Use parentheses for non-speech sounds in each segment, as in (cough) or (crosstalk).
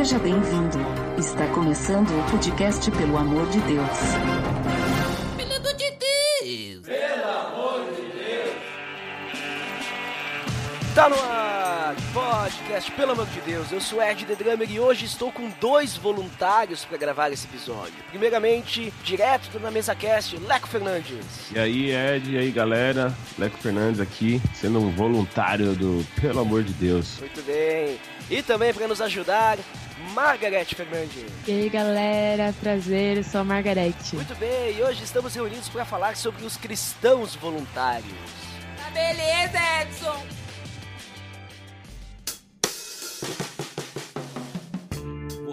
Seja bem-vindo. Está começando o podcast Pelo Amor de Deus. Pelo amor de Deus! Tá no ar, podcast, pelo amor de Deus. Eu sou Ed The Drummer e hoje estou com dois voluntários para gravar esse episódio. Primeiramente, direto da mesa cast, Leco Fernandes. E aí, Ed, e aí, galera? Leco Fernandes aqui, sendo um voluntário do Pelo Amor de Deus. Muito bem. E também para nos ajudar, Margarete Fernandes. E aí galera, prazer, eu sou a Margarete. Muito bem, e hoje estamos reunidos para falar sobre os cristãos voluntários. Tá beleza, Edson!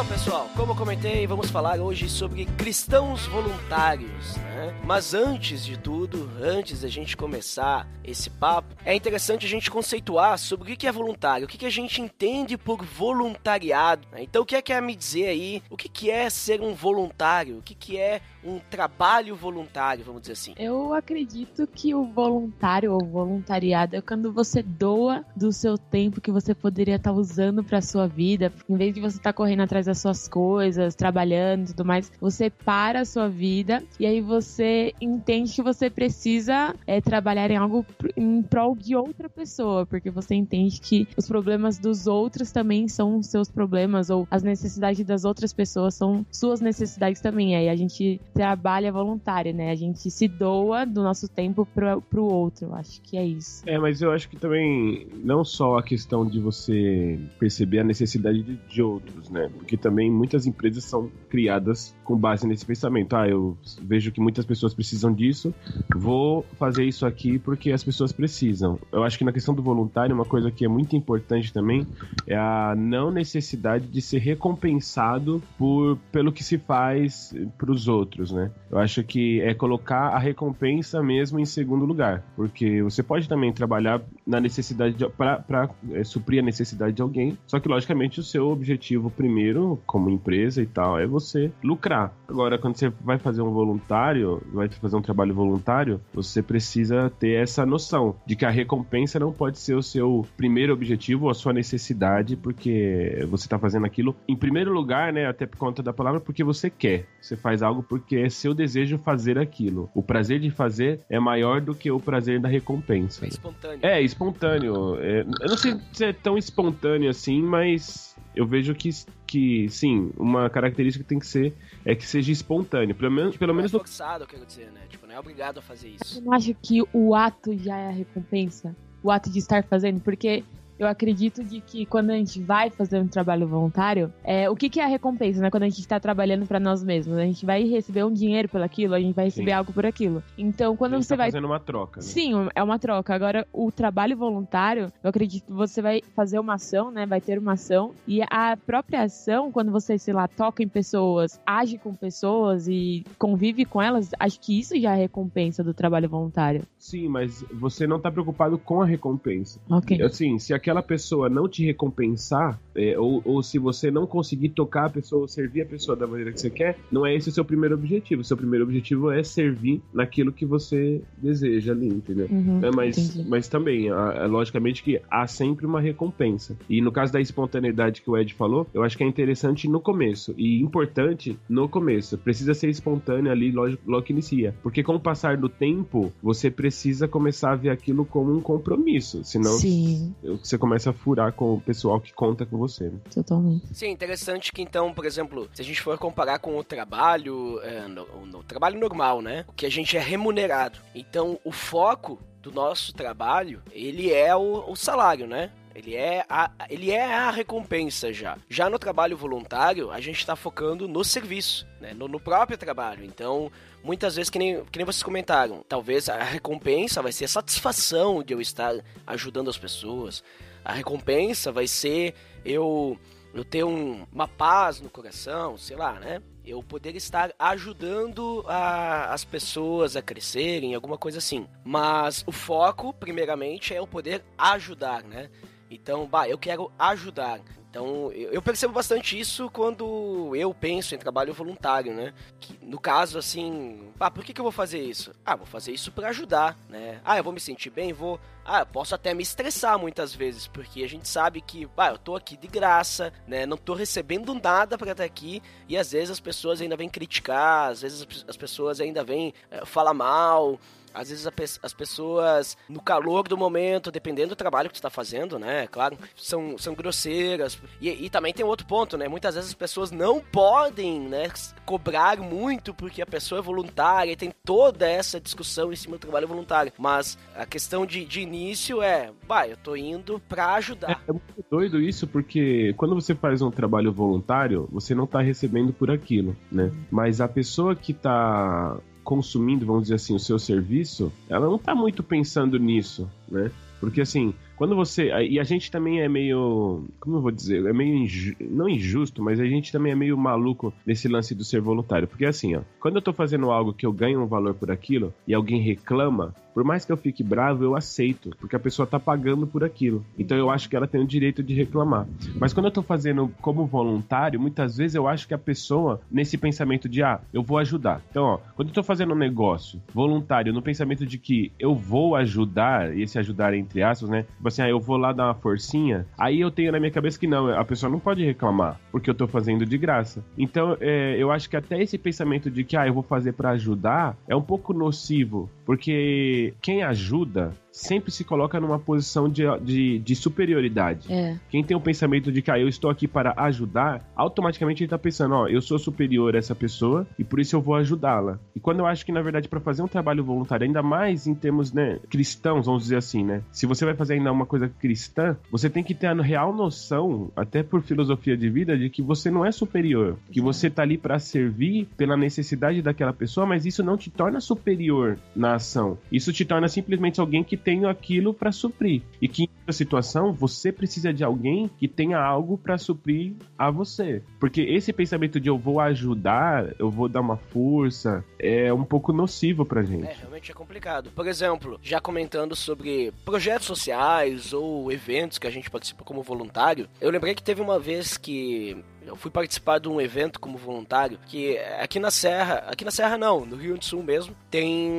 Então, pessoal, como eu comentei, vamos falar hoje sobre cristãos voluntários, né? Mas antes de tudo, antes da gente começar esse papo, é interessante a gente conceituar sobre o que é voluntário, o que a gente entende por voluntariado. Né? Então, o que é que é me dizer aí? O que é ser um voluntário? O que é um trabalho voluntário, vamos dizer assim? Eu acredito que o voluntário ou voluntariado é quando você doa do seu tempo que você poderia estar usando para sua vida, em vez de você estar correndo atrás das suas coisas, trabalhando e tudo mais, você para a sua vida e aí você entende que você precisa é, trabalhar em algo em prol de outra pessoa, porque você entende que os problemas dos outros também são seus problemas ou as necessidades das outras pessoas são suas necessidades também. Aí a gente trabalha voluntário, né? A gente se doa do nosso tempo pro, pro outro. Eu acho que é isso. É, mas eu acho que também não só a questão de você perceber a necessidade de, de outros, né? Porque também muitas empresas são criadas com base nesse pensamento. Ah, eu vejo que muitas pessoas precisam disso, vou fazer isso aqui porque as pessoas precisam. Eu acho que na questão do voluntário, uma coisa que é muito importante também é a não necessidade de ser recompensado por, pelo que se faz para os outros, né? Eu acho que é colocar a recompensa mesmo em segundo lugar, porque você pode também trabalhar na necessidade para é, suprir a necessidade de alguém, só que logicamente o seu objetivo primeiro, como empresa e tal, é você lucrar. Agora, quando você vai fazer um voluntário, vai fazer um trabalho voluntário, você precisa ter essa noção de que a recompensa não pode ser o seu primeiro objetivo ou a sua necessidade, porque você está fazendo aquilo em primeiro lugar, né? Até por conta da palavra, porque você quer. Você faz algo porque é seu desejo fazer aquilo. O prazer de fazer é maior do que o prazer da recompensa. É espontâneo. É, espontâneo. É, eu não sei se é tão espontâneo assim, mas eu vejo que, que sim, uma característica que tem que ser é que seja espontâneo. Pelo menos, pelo não menos é forçado, eu quero dizer, né? Tipo, não é obrigado a fazer isso. Você não acha que o ato já é a recompensa? O ato de estar fazendo? Porque eu acredito de que quando a gente vai fazer um trabalho voluntário, é, o que, que é a recompensa, né? Quando a gente está trabalhando para nós mesmos, a gente vai receber um dinheiro pelo aquilo, a gente vai receber Sim. algo por aquilo. Então, quando a gente você tá vai fazendo uma troca. Né? Sim, é uma troca. Agora, o trabalho voluntário, eu acredito que você vai fazer uma ação, né? Vai ter uma ação. E a própria ação, quando você, sei lá, toca em pessoas, age com pessoas e convive com elas, acho que isso já é a recompensa do trabalho voluntário. Sim, mas você não tá preocupado com a recompensa. Ok. Assim, se aquela pessoa não te recompensar, é, ou, ou se você não conseguir tocar a pessoa, ou servir a pessoa da maneira que você quer, não é esse o seu primeiro objetivo. O seu primeiro objetivo é servir naquilo que você deseja ali, entendeu? Uhum, É, mas, entendi. mas também, a- é logicamente que há sempre uma recompensa. E no caso da espontaneidade que o Ed falou, eu acho que é interessante no começo e importante no começo. Precisa ser espontâneo ali logo, logo que inicia. Porque com o passar do tempo, você precisa começar a ver aquilo como um compromisso. Senão Sim, você começa a furar com o pessoal que conta com você. Né? totalmente. Sim, interessante que então, por exemplo, se a gente for comparar com o trabalho, é, no, no trabalho normal, né? O que a gente é remunerado. Então, o foco do nosso trabalho, ele é o, o salário, né? Ele é a, ele é a recompensa já. Já no trabalho voluntário, a gente está focando no serviço, né? no, no próprio trabalho. Então, muitas vezes, que nem, que nem vocês comentaram, talvez a recompensa vai ser a satisfação de eu estar ajudando as pessoas. A recompensa vai ser eu, eu ter um, uma paz no coração, sei lá, né? Eu poder estar ajudando a, as pessoas a crescerem, alguma coisa assim. Mas o foco, primeiramente, é eu poder ajudar, né? Então, bah, eu quero ajudar. Então, eu percebo bastante isso quando eu penso em trabalho voluntário, né? Que, no caso, assim, ah, por que, que eu vou fazer isso? Ah, vou fazer isso para ajudar, né? Ah, eu vou me sentir bem, vou. Ah, eu posso até me estressar muitas vezes, porque a gente sabe que, ah, eu tô aqui de graça, né? Não tô recebendo nada para estar aqui, e às vezes as pessoas ainda vêm criticar, às vezes as pessoas ainda vêm é, falar mal. Às vezes as pessoas, no calor do momento, dependendo do trabalho que tu está fazendo, né? Claro, são, são grosseiras. E, e, também tem outro ponto, né? Muitas vezes as pessoas não podem, né, cobrar muito porque a pessoa é voluntária e tem toda essa discussão em cima do trabalho voluntário. Mas a questão de, de início é, vai, eu tô indo para ajudar. É, é, muito doido isso porque quando você faz um trabalho voluntário, você não tá recebendo por aquilo, né? Mas a pessoa que tá consumindo, vamos dizer assim, o seu serviço, ela não está muito pensando nisso, né? Porque assim, quando você. E a gente também é meio. Como eu vou dizer? É meio. Inju, não injusto, mas a gente também é meio maluco nesse lance do ser voluntário. Porque assim, ó. Quando eu tô fazendo algo que eu ganho um valor por aquilo e alguém reclama, por mais que eu fique bravo, eu aceito. Porque a pessoa tá pagando por aquilo. Então eu acho que ela tem o direito de reclamar. Mas quando eu tô fazendo como voluntário, muitas vezes eu acho que a pessoa, nesse pensamento de, ah, eu vou ajudar. Então, ó, quando eu tô fazendo um negócio voluntário, no pensamento de que eu vou ajudar, e esse ajudar entre aspas, né? Tipo assim, ah, eu vou lá dar uma forcinha, aí eu tenho na minha cabeça que não, a pessoa não pode reclamar, porque eu tô fazendo de graça. Então, é, eu acho que até esse pensamento de que, ah, eu vou fazer para ajudar, é um pouco nocivo, porque quem ajuda sempre se coloca numa posição de, de, de superioridade. É. Quem tem o pensamento de que ah, eu estou aqui para ajudar, automaticamente ele está pensando, ó, eu sou superior a essa pessoa e por isso eu vou ajudá-la. E quando eu acho que, na verdade, para fazer um trabalho voluntário, ainda mais em termos né, cristãos, vamos dizer assim, né? Se você vai fazer ainda uma coisa cristã, você tem que ter a real noção, até por filosofia de vida, de que você não é superior, que você tá ali para servir pela necessidade daquela pessoa, mas isso não te torna superior na ação. Isso te torna simplesmente alguém que tenho aquilo para suprir. E que em situação você precisa de alguém que tenha algo para suprir a você. Porque esse pensamento de eu vou ajudar, eu vou dar uma força, é um pouco nocivo pra gente. É, realmente é complicado. Por exemplo, já comentando sobre projetos sociais ou eventos que a gente participa como voluntário, eu lembrei que teve uma vez que eu fui participar de um evento como voluntário que aqui na Serra, aqui na Serra não, no Rio do Sul mesmo, tem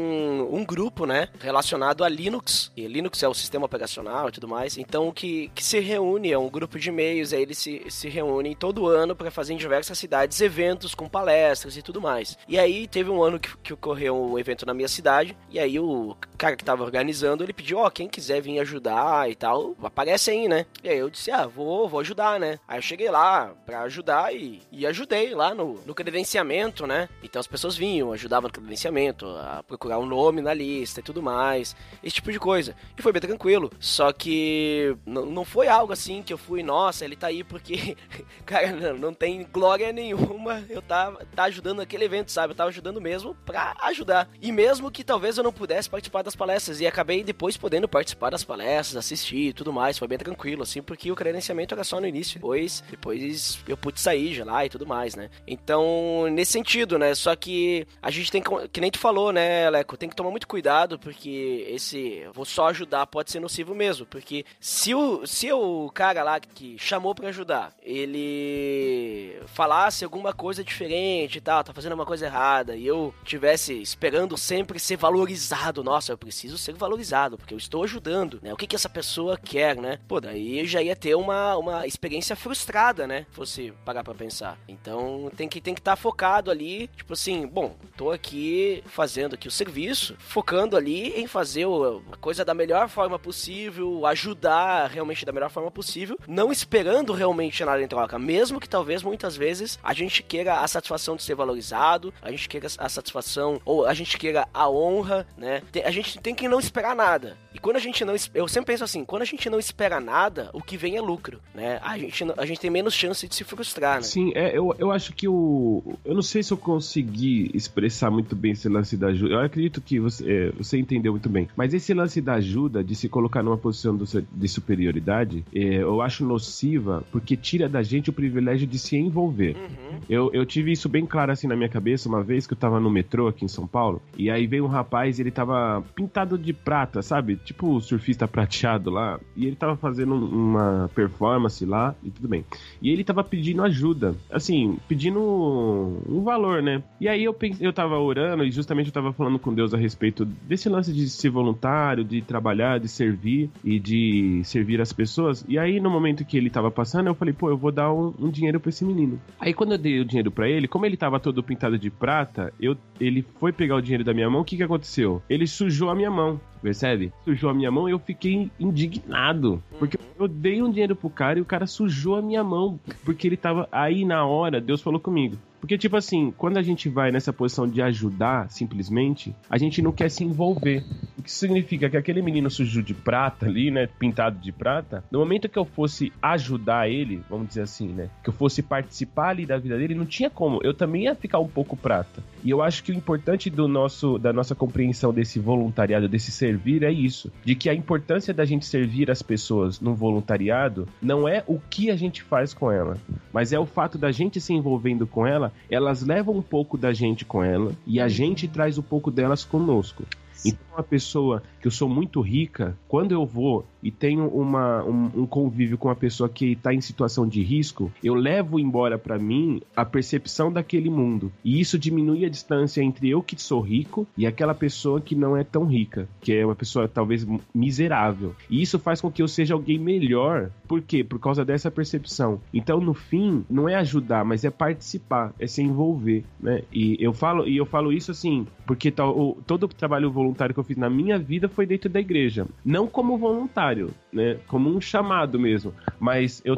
um grupo, né, relacionado a Linux. E Linux é o sistema operacional e tudo mais. Então que, que se reúne, é um grupo de e-mails, aí eles se, se reúnem todo ano para fazer em diversas cidades eventos com palestras e tudo mais. E aí teve um ano que, que ocorreu um evento na minha cidade, e aí o cara que tava organizando, ele pediu, ó, oh, quem quiser vir ajudar e tal, aparece aí, né? E aí eu disse, ah, vou, vou ajudar, né? Aí eu cheguei lá pra ajudar ajudar e, e ajudei lá no, no credenciamento, né? Então as pessoas vinham, ajudavam no credenciamento, a procurar um nome na lista e tudo mais, esse tipo de coisa. E foi bem tranquilo. Só que não foi algo assim que eu fui, nossa, ele tá aí porque, (laughs) cara, não, não tem glória nenhuma. Eu tava tá ajudando aquele evento, sabe? Eu tava ajudando mesmo pra ajudar. E mesmo que talvez eu não pudesse participar das palestras, e acabei depois podendo participar das palestras, assistir e tudo mais, foi bem tranquilo, assim, porque o credenciamento era só no início. Depois, depois eu pude pude sair de lá e tudo mais, né? Então, nesse sentido, né? Só que a gente tem que, que nem tu falou, né, Leco, tem que tomar muito cuidado, porque esse vou só ajudar pode ser nocivo mesmo, porque se o, se o cara lá que chamou para ajudar, ele falasse alguma coisa diferente e tal, tá fazendo uma coisa errada, e eu tivesse esperando sempre ser valorizado, nossa, eu preciso ser valorizado, porque eu estou ajudando, né? O que que essa pessoa quer, né? Pô, daí já ia ter uma, uma experiência frustrada, né? Fosse parar pra pensar. Então tem que tem que estar tá focado ali, tipo assim, bom, tô aqui fazendo aqui o serviço, focando ali em fazer a coisa da melhor forma possível, ajudar realmente da melhor forma possível, não esperando realmente nada em troca, mesmo que talvez muitas vezes a gente queira a satisfação de ser valorizado, a gente queira a satisfação ou a gente queira a honra, né? A gente tem que não esperar nada. E quando a gente não. Eu sempre penso assim, quando a gente não espera nada, o que vem é lucro, né? A gente, a gente tem menos chance de se frustrar, né? Sim, é, eu, eu acho que o. Eu não sei se eu consegui expressar muito bem esse lance da ajuda. Eu acredito que você, é, você entendeu muito bem. Mas esse lance da ajuda, de se colocar numa posição do, de superioridade, é, eu acho nociva porque tira da gente o privilégio de se envolver. Uhum. Eu, eu tive isso bem claro assim na minha cabeça uma vez que eu tava no metrô aqui em São Paulo. E aí veio um rapaz, ele tava pintado de prata, sabe? Tipo o surfista prateado lá. E ele tava fazendo uma performance lá e tudo bem. E ele tava pedindo ajuda. Assim, pedindo um valor, né? E aí eu pensei, eu tava orando e justamente eu tava falando com Deus a respeito desse lance de ser voluntário, de trabalhar, de servir e de servir as pessoas. E aí no momento que ele tava passando, eu falei, pô, eu vou dar um, um dinheiro pra esse menino. Aí quando eu dei o dinheiro para ele, como ele tava todo pintado de prata, eu, ele foi pegar o dinheiro da minha mão, o que que aconteceu? Ele sujou a minha mão percebe? Sujou a minha mão e eu fiquei indignado. Porque eu dei um dinheiro pro cara e o cara sujou a minha mão. Porque ele tava aí na hora, Deus falou comigo. Porque, tipo assim, quando a gente vai nessa posição de ajudar, simplesmente, a gente não quer se envolver. O que significa que aquele menino sujo de prata ali, né? Pintado de prata, no momento que eu fosse ajudar ele, vamos dizer assim, né? Que eu fosse participar ali da vida dele, não tinha como. Eu também ia ficar um pouco prata. E eu acho que o importante do nosso, da nossa compreensão desse voluntariado, desse servir, é isso. De que a importância da gente servir as pessoas no voluntariado não é o que a gente faz com ela, mas é o fato da gente se envolvendo com ela, elas levam um pouco da gente com ela e a gente traz um pouco delas conosco. Então, uma pessoa que eu sou muito rica, quando eu vou e tenho uma, um, um convívio com uma pessoa que está em situação de risco, eu levo embora para mim a percepção daquele mundo. E isso diminui a distância entre eu que sou rico e aquela pessoa que não é tão rica, que é uma pessoa talvez miserável. E isso faz com que eu seja alguém melhor. Por quê? Por causa dessa percepção. Então, no fim, não é ajudar, mas é participar, é se envolver, né? E eu falo, e eu falo isso assim, porque tal, todo o trabalho voluntário que eu fiz na minha vida foi dentro da igreja. Não como voluntário, né? Como um chamado mesmo. Mas eu,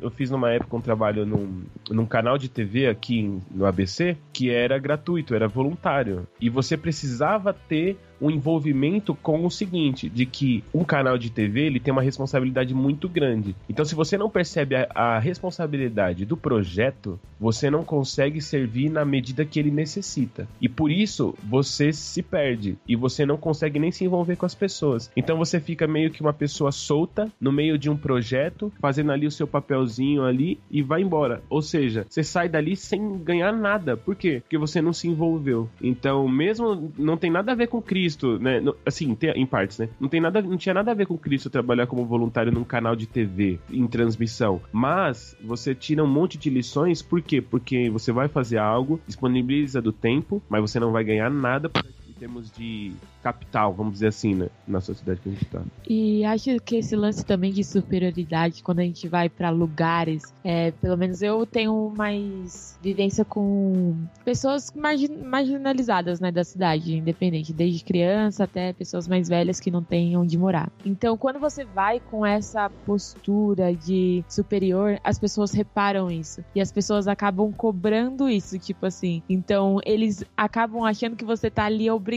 eu fiz numa época um trabalho num, num canal de TV aqui no ABC que era gratuito, era voluntário. E você precisava ter um envolvimento com o seguinte, de que um canal de TV ele tem uma responsabilidade muito grande. Então, se você não percebe a, a responsabilidade do projeto, você não consegue servir na medida que ele necessita. E por isso você se perde e você não consegue nem se envolver com as pessoas. Então você fica meio que uma pessoa solta no meio de um projeto, fazendo ali o seu papelzinho ali e vai embora. Ou seja, você sai dali sem ganhar nada. Por quê? Porque você não se envolveu. Então, mesmo não tem nada a ver com Cristo Cristo, né? Assim, tem, em partes, né? Não, tem nada, não tinha nada a ver com Cristo trabalhar como voluntário num canal de TV, em transmissão. Mas você tira um monte de lições, por quê? Porque você vai fazer algo, disponibiliza do tempo, mas você não vai ganhar nada por termos de capital, vamos dizer assim, né, na sociedade que a gente está. E acho que esse lance também de superioridade, quando a gente vai para lugares, é, pelo menos eu tenho mais vivência com pessoas margin marginalizadas, né, da cidade, independente, desde criança até pessoas mais velhas que não têm onde morar. Então, quando você vai com essa postura de superior, as pessoas reparam isso e as pessoas acabam cobrando isso, tipo assim. Então, eles acabam achando que você tá ali obrigado.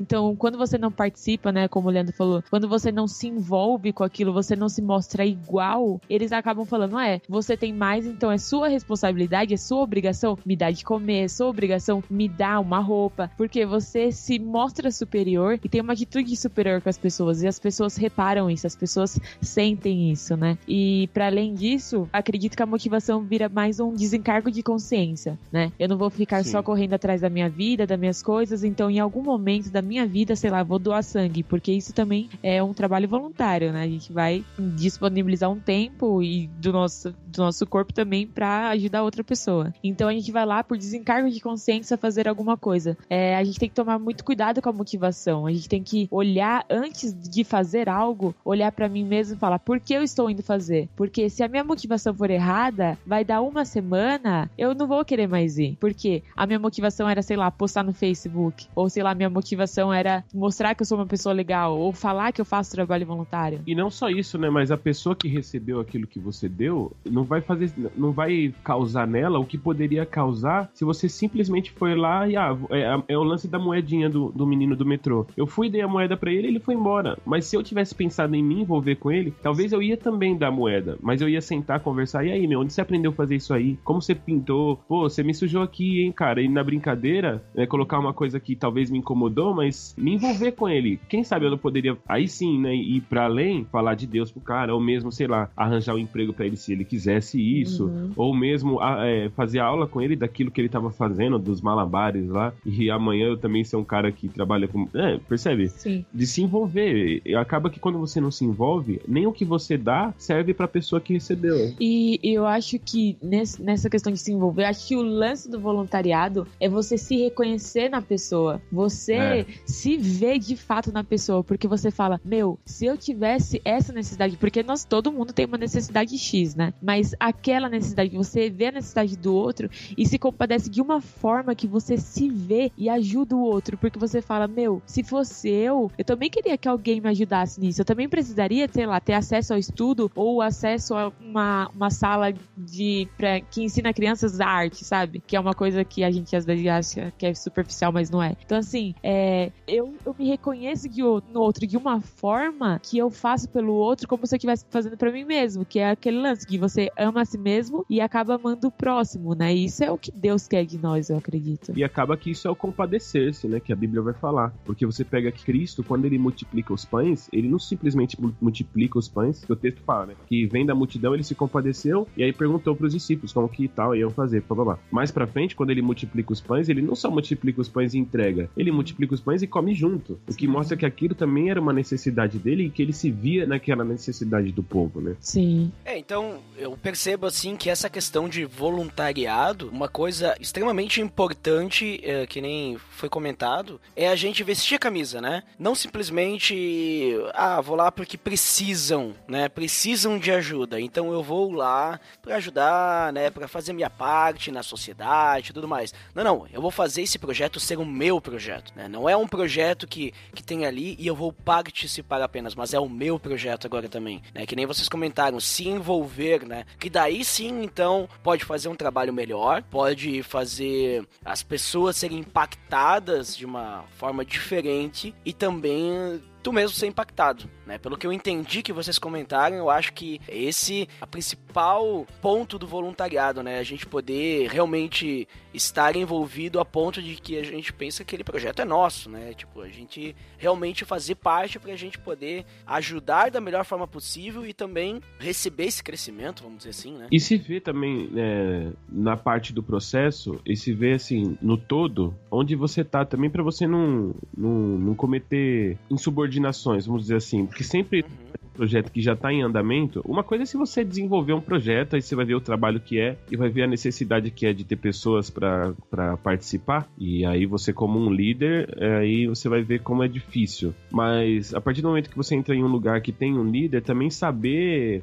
Então, quando você não participa, né, como o Leandro falou, quando você não se envolve com aquilo, você não se mostra igual, eles acabam falando, ah, é, você tem mais, então é sua responsabilidade, é sua obrigação me dar de comer, é sua obrigação me dar uma roupa, porque você se mostra superior e tem uma atitude superior com as pessoas, e as pessoas reparam isso, as pessoas sentem isso, né? E para além disso, acredito que a motivação vira mais um desencargo de consciência, né? Eu não vou ficar Sim. só correndo atrás da minha vida, das minhas coisas, então em algum momento da minha vida sei lá, vou doar sangue, porque isso também é um trabalho voluntário, né? A gente vai disponibilizar um tempo e do nosso, do nosso corpo também para ajudar outra pessoa. Então a gente vai lá por desencargo de consciência fazer alguma coisa. É, a gente tem que tomar muito cuidado com a motivação. A gente tem que olhar antes de fazer algo, olhar para mim mesmo e falar por que eu estou indo fazer? Porque se a minha motivação for errada, vai dar uma semana, eu não vou querer mais ir. Porque a minha motivação era, sei lá, postar no Facebook ou sei lá, minha motivação era mostrar que eu sou uma pessoa legal ou falar que eu faço trabalho voluntário. E não só isso, né? Mas a pessoa que recebeu aquilo que você deu não vai fazer, não vai causar nela o que poderia causar se você simplesmente foi lá e ah, é, é o lance da moedinha do, do menino do metrô. Eu fui dei a moeda para ele, ele foi embora. Mas se eu tivesse pensado em me envolver com ele, talvez eu ia também dar moeda, mas eu ia sentar, conversar. E aí, meu, onde você aprendeu a fazer isso aí? Como você pintou? Pô, você me sujou aqui, hein, cara? E na brincadeira, né, colocar uma coisa que talvez me incomodou, mas me envolver com ele. Quem sabe eu não poderia, aí sim, né, ir para além, falar de Deus pro cara, ou mesmo, sei lá, arranjar um emprego para ele se ele quisesse isso, uhum. ou mesmo é, fazer aula com ele daquilo que ele tava fazendo, dos malabares lá, e amanhã eu também ser um cara que trabalha com. É, percebe? Sim. De se envolver. Acaba que quando você não se envolve, nem o que você dá serve pra pessoa que recebeu. E eu acho que nesse, nessa questão de se envolver, acho que o lance do voluntariado é você se reconhecer na pessoa. Você é. se ver de fato na pessoa. Porque você fala, meu, se eu tivesse essa necessidade, porque nós, todo mundo tem uma necessidade X, né? Mas aquela necessidade, você vê a necessidade do outro e se compadece de uma forma que você se vê e ajuda o outro. Porque você fala, meu, se fosse eu, eu também queria que alguém me ajudasse nisso. Eu também precisaria, sei lá, ter acesso ao estudo ou acesso a uma, uma sala de pra, que ensina crianças arte, sabe? Que é uma coisa que a gente às vezes acha que é superficial, mas não é. Então, assim, é, eu, eu me reconheço de, no outro de uma forma que eu faço pelo outro como se eu estivesse fazendo para mim mesmo, que é aquele lance que você ama a si mesmo e acaba amando o próximo, né? Isso é o que Deus quer de nós, eu acredito. E acaba que isso é o compadecer-se, né? Que a Bíblia vai falar. Porque você pega Cristo, quando ele multiplica os pães, ele não simplesmente multiplica os pães, que o texto fala, né? Que vem da multidão, ele se compadeceu e aí perguntou para os discípulos como que tal iam fazer, blá, blá, blá. Mais pra frente, quando ele multiplica os pães, ele não só multiplica os pães e entrega, ele multiplica os pães e come junto. O que mostra que aquilo também era uma necessidade dele e que ele se via naquela necessidade do povo, né? Sim. É, então eu percebo assim que essa questão de voluntariado, uma coisa extremamente importante, é, que nem foi comentado, é a gente vestir a camisa, né? Não simplesmente, ah, vou lá porque precisam, né? Precisam de ajuda, então eu vou lá para ajudar, né? Para fazer minha parte na sociedade e tudo mais. Não, não, eu vou fazer esse projeto ser o meu projeto, né? Não é um projeto que, que tem ali e eu vou participar apenas, mas é o meu projeto agora também, né? Que nem vocês comentaram, se envolver, né? Que daí sim, então, pode fazer um trabalho melhor, pode fazer as pessoas serem impactadas de uma forma diferente e também tu mesmo ser impactado, né? Pelo que eu entendi que vocês comentaram, eu acho que esse é a principal ponto do voluntariado, né? A gente poder realmente estar envolvido a ponto de que a gente pensa que aquele projeto é nosso, né? Tipo, a gente realmente fazer parte para a gente poder ajudar da melhor forma possível e também receber esse crescimento, vamos dizer assim, né? E se vê também é, na parte do processo, e se vê assim, no todo, onde você tá também para você não, não, não cometer insubordinações, vamos dizer assim, porque sempre uhum projeto que já está em andamento, uma coisa é se você desenvolver um projeto, aí você vai ver o trabalho que é e vai ver a necessidade que é de ter pessoas para participar. E aí você, como um líder, aí você vai ver como é difícil. Mas a partir do momento que você entra em um lugar que tem um líder, também saber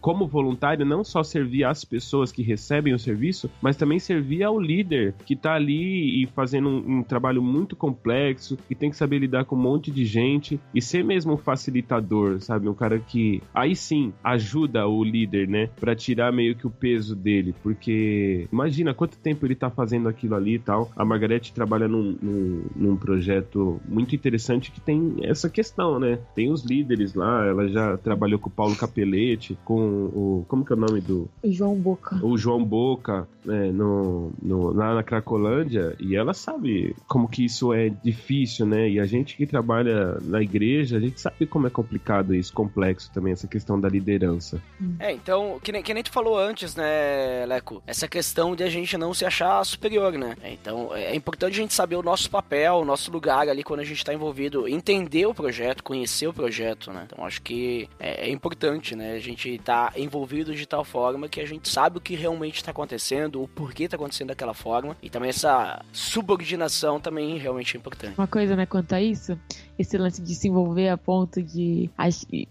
como voluntário, não só servir às pessoas que recebem o serviço, mas também servir ao líder que está ali e fazendo um, um, trabalho muito complexo e tem que saber lidar com um monte de gente e ser mesmo um facilitador, sabe? Um cara que aí sim ajuda o líder, né? Para tirar meio que o peso dele, porque imagina quanto tempo ele tá fazendo aquilo ali e tal. A Margarete trabalha num, num, num projeto muito interessante que tem essa questão, né? Tem os líderes lá, ela já trabalhou com o Paulo Capelete, com o. Como que é o nome do. João Boca. O João Boca, né, no, no, lá na Cracolândia, e ela sabe como que isso é difícil, né? E a gente que trabalha na igreja, a gente sabe como é complicado isso, complexo também, essa questão da liderança. É, então, que nem, que nem tu falou antes, né, Leco? Essa questão de a gente não se achar superior, né? Então, é importante a gente saber o nosso papel, o nosso lugar ali quando a gente tá envolvido, entender o projeto, conhecer o projeto, né? Então, acho que é, é importante, né? A gente gente tá envolvido de tal forma que a gente sabe o que realmente está acontecendo, o porquê está acontecendo daquela forma, e também essa subordinação também realmente é importante. Uma coisa, né, quanto a isso, esse lance de se envolver a ponto de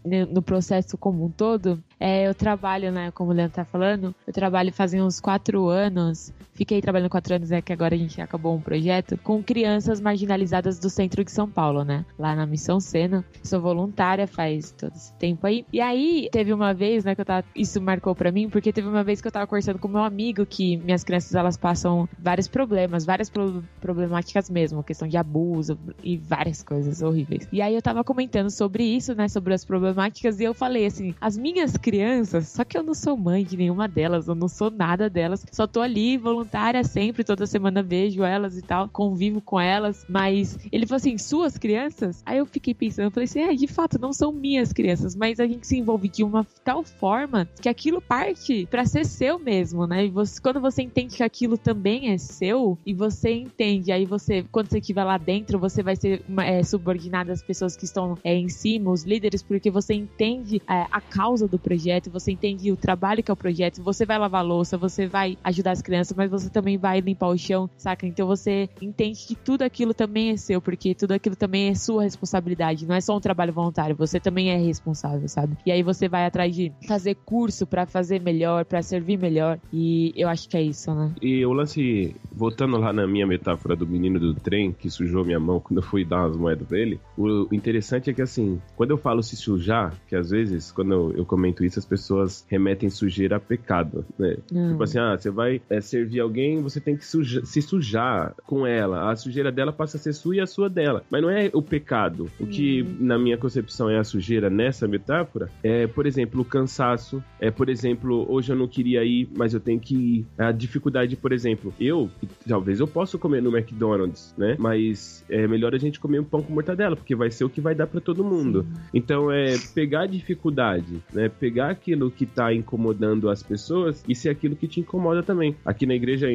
né, no processo como um todo, é, eu trabalho, né, como o Leandro tá falando, eu trabalho fazem uns quatro anos, fiquei trabalhando quatro anos, é que agora a gente acabou um projeto, com crianças marginalizadas do centro de São Paulo, né, lá na Missão Sena. Sou voluntária faz todo esse tempo aí. E aí, teve uma vez, né, que eu tava, isso marcou para mim, porque teve uma vez que eu tava conversando com meu amigo que minhas crianças, elas passam vários problemas, várias pro problemáticas mesmo, questão de abuso e várias coisas horríveis. E aí eu tava comentando sobre isso, né, sobre as problemáticas, e eu falei assim, as minhas crianças, só que eu não sou mãe de nenhuma delas, eu não sou nada delas, só tô ali voluntária sempre, toda semana vejo elas e tal, convivo com elas, mas ele falou assim, suas crianças? Aí eu fiquei pensando, eu falei assim, é, de fato, não são minhas crianças, mas a gente se envolve de uma tal forma que aquilo parte para ser seu mesmo, né? E você, quando você entende que aquilo também é seu, e você entende, aí você, quando você estiver lá dentro, você vai ser é, subordinado às pessoas que estão é, em cima, os líderes, porque você entende é, a causa do projeto você entende o trabalho que é o projeto, você vai lavar louça, você vai ajudar as crianças, mas você também vai limpar o chão, saca? Então você entende que tudo aquilo também é seu, porque tudo aquilo também é sua responsabilidade, não é só um trabalho voluntário, você também é responsável, sabe? E aí você vai atrás de fazer curso para fazer melhor, para servir melhor, e eu acho que é isso, né? E o lance, voltando lá na minha metáfora do menino do trem que sujou minha mão quando eu fui dar umas moedas pra ele, o interessante é que assim, quando eu falo se sujar, que às vezes, quando eu, eu comento isso, as pessoas remetem sujeira a pecado, né? Hum. Tipo assim, ah, você vai é, servir alguém, você tem que suja, se sujar com ela. A sujeira dela passa a ser sua e a sua dela. Mas não é o pecado. O que, hum. na minha concepção, é a sujeira nessa metáfora é, por exemplo, o cansaço. É, por exemplo, hoje eu não queria ir, mas eu tenho que ir. A dificuldade, por exemplo, eu, talvez eu possa comer no McDonald's, né? Mas é melhor a gente comer um pão com mortadela, porque vai ser o que vai dar para todo mundo. Então, é pegar a dificuldade, né? Pegar aquilo que tá incomodando as pessoas e ser aquilo que te incomoda também. Aqui na igreja,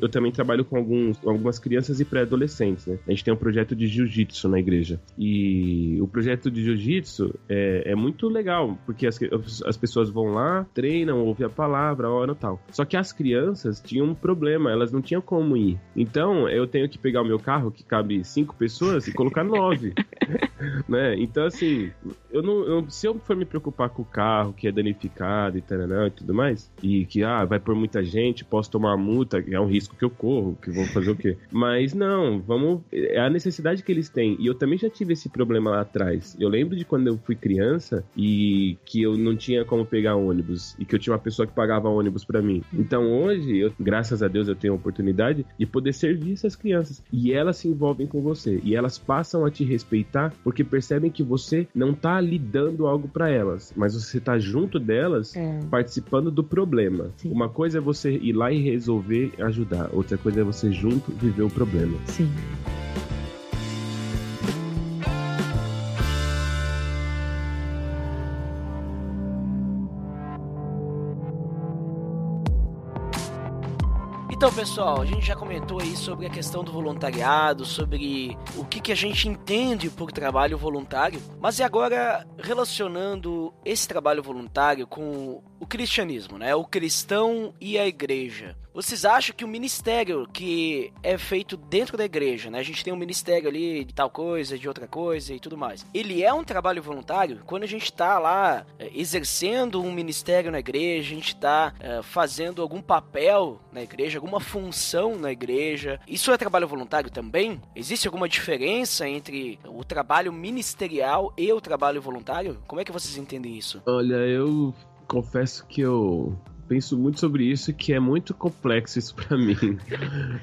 eu também trabalho com alguns, algumas crianças e pré-adolescentes, né? A gente tem um projeto de jiu-jitsu na igreja. E o projeto de jiu-jitsu é, é, muito legal, porque as, as pessoas vão lá, treinam, ouvem a palavra, oram e tal. Só que as crianças tinham um problema, elas não tinham como ir. Então, eu tenho que pegar o meu carro, que cabe cinco pessoas, e colocar nove. (laughs) né? Então, assim, eu não, eu, se eu for me preocupar com o carro, que é danificado e tal e tudo mais, e que ah, vai por muita gente, posso tomar multa, é um risco que eu corro, que vou fazer o quê? (laughs) Mas não, vamos. É a necessidade que eles têm. E eu também já tive esse problema lá atrás. Eu lembro de quando eu fui criança e que eu não tinha como pegar ônibus e que eu tinha uma pessoa que pagava ônibus para mim. Então hoje, eu, graças a Deus, eu tenho a oportunidade de poder servir essas crianças. E elas se envolvem com você. E elas passam a te respeitar porque percebem que você não tá ali dando algo para elas, mas você tá junto delas, é. participando do problema. Sim. Uma coisa é você ir lá e resolver ajudar, outra coisa é você junto viver o problema. Sim. Então, pessoal, a gente já comentou aí sobre a questão do voluntariado, sobre o que, que a gente entende por trabalho voluntário, mas e agora relacionando esse trabalho voluntário com o cristianismo, né? O cristão e a igreja. Vocês acham que o ministério que é feito dentro da igreja, né? A gente tem um ministério ali de tal coisa, de outra coisa e tudo mais. Ele é um trabalho voluntário? Quando a gente está lá é, exercendo um ministério na igreja, a gente está é, fazendo algum papel na igreja, alguma função na igreja, isso é trabalho voluntário também? Existe alguma diferença entre o trabalho ministerial e o trabalho voluntário? Como é que vocês entendem isso? Olha, eu confesso que eu penso muito sobre isso, que é muito complexo isso para (laughs) mim.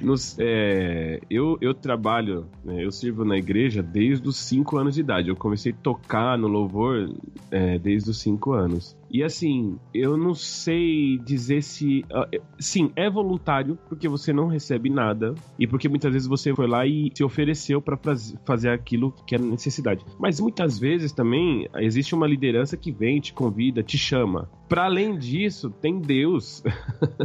Nos, é, eu, eu trabalho, né, eu sirvo na igreja desde os 5 anos de idade. Eu comecei a tocar no louvor é, desde os 5 anos. E assim, eu não sei dizer se. Uh, sim, é voluntário, porque você não recebe nada. E porque muitas vezes você foi lá e se ofereceu para fazer aquilo que era necessidade. Mas muitas vezes também existe uma liderança que vem, te convida, te chama. Para além disso, tem Deus.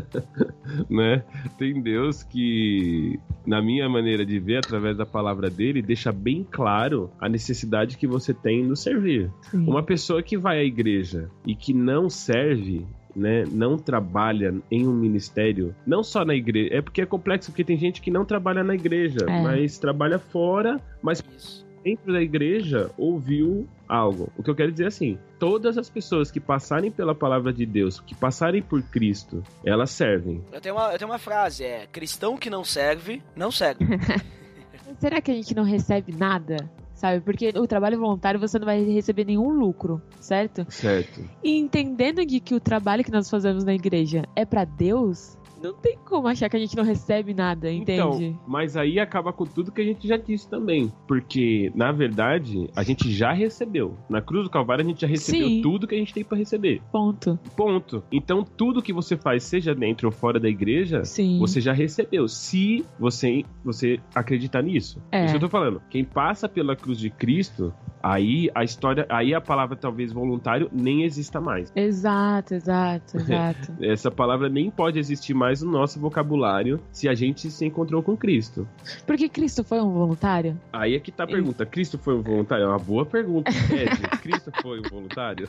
(laughs) né? Tem Deus que, na minha maneira de ver, através da palavra dele, deixa bem claro a necessidade que você tem no servir. Sim. Uma pessoa que vai à igreja e que não serve né, não trabalha em um ministério, não só na igreja, é porque é complexo, porque tem gente que não trabalha na igreja, é. mas trabalha fora, mas Isso dentro da igreja ouviu algo. O que eu quero dizer é assim: todas as pessoas que passarem pela palavra de Deus, que passarem por Cristo, elas servem. Eu tenho uma, eu tenho uma frase: é cristão que não serve, não serve. (laughs) (laughs) Será que a gente não recebe nada? Sabe? Porque o trabalho voluntário você não vai receber nenhum lucro, certo? Certo. E entendendo de que o trabalho que nós fazemos na igreja é pra Deus, não tem como achar que a gente não recebe nada, entende? Então, mas aí acaba com tudo que a gente já disse também. Porque, na verdade, a gente já recebeu. Na Cruz do Calvário, a gente já recebeu Sim. tudo que a gente tem pra receber. Ponto. Ponto. Então, tudo que você faz, seja dentro ou fora da igreja, Sim. você já recebeu. Se você, você acreditar nisso. É. Isso que eu tô falando. Quem passa pela cruz de Cristo, aí a história, aí a palavra talvez voluntário nem exista mais. Exato, exato, (laughs) exato. Essa palavra nem pode existir mais no nosso vocabulário se a gente se encontrou com Cristo. Porque Cristo foi um voluntário? Aí é que tá a pergunta. Cristo foi um voluntário? É uma boa pergunta, Ed. (laughs) Cristo foi um voluntário?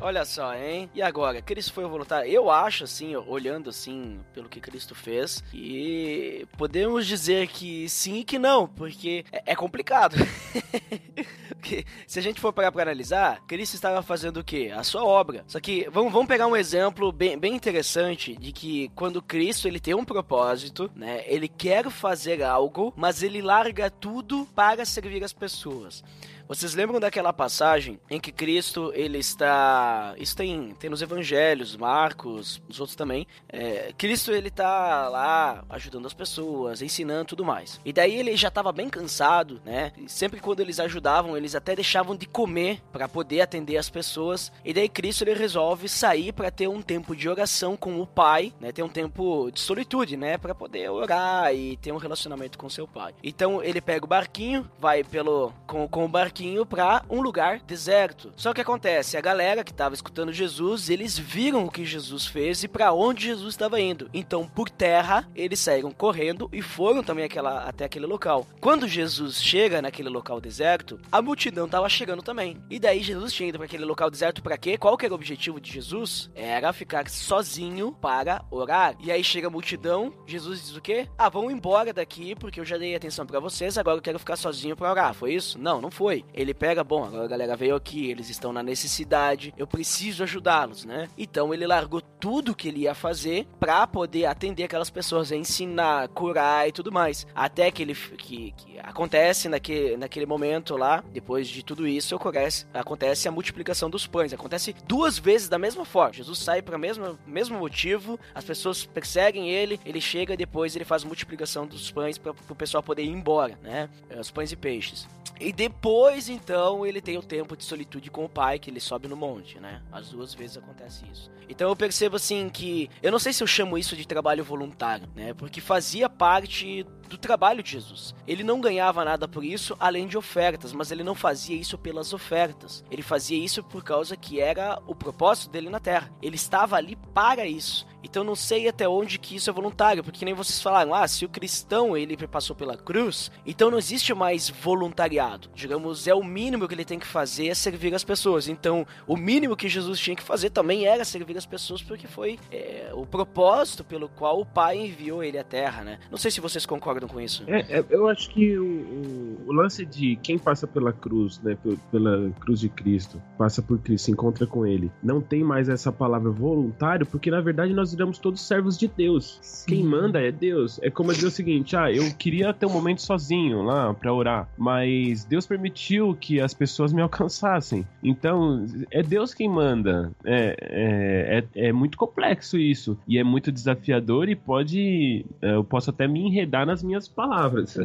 Olha só, hein? E agora, Cristo foi um voluntário? Eu acho, assim, olhando assim pelo que Cristo fez, e podemos dizer que sim e que não, porque é, é complicado. (laughs) Porque se a gente for parar pra analisar, Cristo estava fazendo o quê? A sua obra. Só que vamos, vamos pegar um exemplo bem, bem interessante de que quando Cristo ele tem um propósito, né? Ele quer fazer algo, mas ele larga tudo para servir as pessoas. Vocês lembram daquela passagem em que Cristo ele está, isso tem, tem nos Evangelhos, Marcos, os outros também. É, Cristo ele tá lá ajudando as pessoas, ensinando tudo mais. E daí ele já estava bem cansado, né? E sempre quando eles ajudavam, eles até deixavam de comer para poder atender as pessoas. E daí Cristo ele resolve sair para ter um tempo de oração com o Pai, né? Ter um tempo de solitude, né? Para poder orar e ter um relacionamento com seu Pai. Então ele pega o barquinho, vai pelo com, com o barquinho para um lugar deserto. Só que acontece, a galera que estava escutando Jesus, eles viram o que Jesus fez e para onde Jesus estava indo. Então, por terra, eles saíram correndo e foram também aquela, até aquele local. Quando Jesus chega naquele local deserto, a multidão estava chegando também. E daí Jesus tinha ido para aquele local deserto para quê? Qual que era o objetivo de Jesus? Era ficar sozinho para orar. E aí chega a multidão, Jesus diz o quê? Ah, vamos embora daqui porque eu já dei atenção para vocês, agora eu quero ficar sozinho para orar. Foi isso? Não, não foi. Ele pega, bom, agora a galera veio aqui, eles estão na necessidade, eu preciso ajudá-los, né? Então ele largou tudo que ele ia fazer para poder atender aquelas pessoas, ensinar, curar e tudo mais. Até que ele que, que acontece naquele, naquele momento lá, depois de tudo isso, acontece, acontece a multiplicação dos pães. Acontece duas vezes da mesma forma. Jesus sai para mesmo, mesmo motivo, as pessoas perseguem ele, ele chega depois ele faz multiplicação dos pães para o pessoal poder ir embora, né? Os pães e peixes. E depois, então, ele tem o tempo de solitude com o pai, que ele sobe no monte, né? As duas vezes acontece isso. Então eu percebo assim que. Eu não sei se eu chamo isso de trabalho voluntário, né? Porque fazia parte do trabalho de Jesus. Ele não ganhava nada por isso, além de ofertas, mas ele não fazia isso pelas ofertas. Ele fazia isso por causa que era o propósito dele na terra. Ele estava ali para isso. Então não sei até onde que isso é voluntário, porque nem vocês falaram, ah, se o cristão ele passou pela cruz, então não existe mais voluntariado. Digamos, é o mínimo que ele tem que fazer é servir as pessoas. Então, o mínimo que Jesus tinha que fazer também era servir as pessoas, porque foi é, o propósito pelo qual o Pai enviou ele à Terra, né? Não sei se vocês concordam com isso. É, é, eu acho que o, o, o lance de quem passa pela cruz, né, pela, cruz de Cristo, passa por Cristo, se encontra com Ele, não tem mais essa palavra voluntário, porque na verdade nós viramos todos servos de Deus. Sim. Quem manda é Deus. É como dizer o seguinte: ah, eu queria ter um momento sozinho lá pra orar, mas Deus permitiu que as pessoas me alcançassem. Então, é Deus quem manda. É, é, é, é muito complexo isso. E é muito desafiador e pode. é, Eu posso até me enredar nas minhas palavras.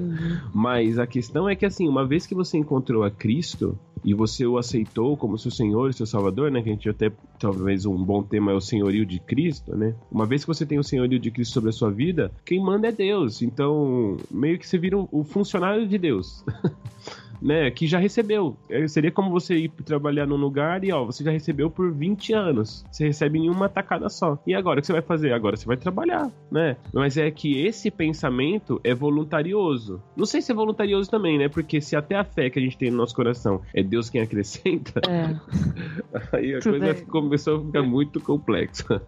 Mas a questão é que, assim, uma vez que você encontrou a Cristo e você o aceitou como seu Senhor e seu Salvador, né? Que a gente até, talvez, um bom tema é o senhorio de Cristo, né? Uma vez que você tem o senhorio de Cristo sobre a sua vida, quem manda é Deus. Então, meio que você vira o funcionário de Deus. (laughs) né, que já recebeu. É, Seria como você ir trabalhar num lugar e, ó, você já recebeu por 20 anos. Você recebe em uma tacada só. E agora o que você vai fazer? Agora você vai trabalhar, né? Mas é que esse pensamento é voluntarioso. Não sei se é voluntarioso também, né? Porque se até a fé que a gente tem no nosso coração é Deus quem acrescenta, É. (laughs) aí a Tudo coisa bem. começou a ficar muito complexa.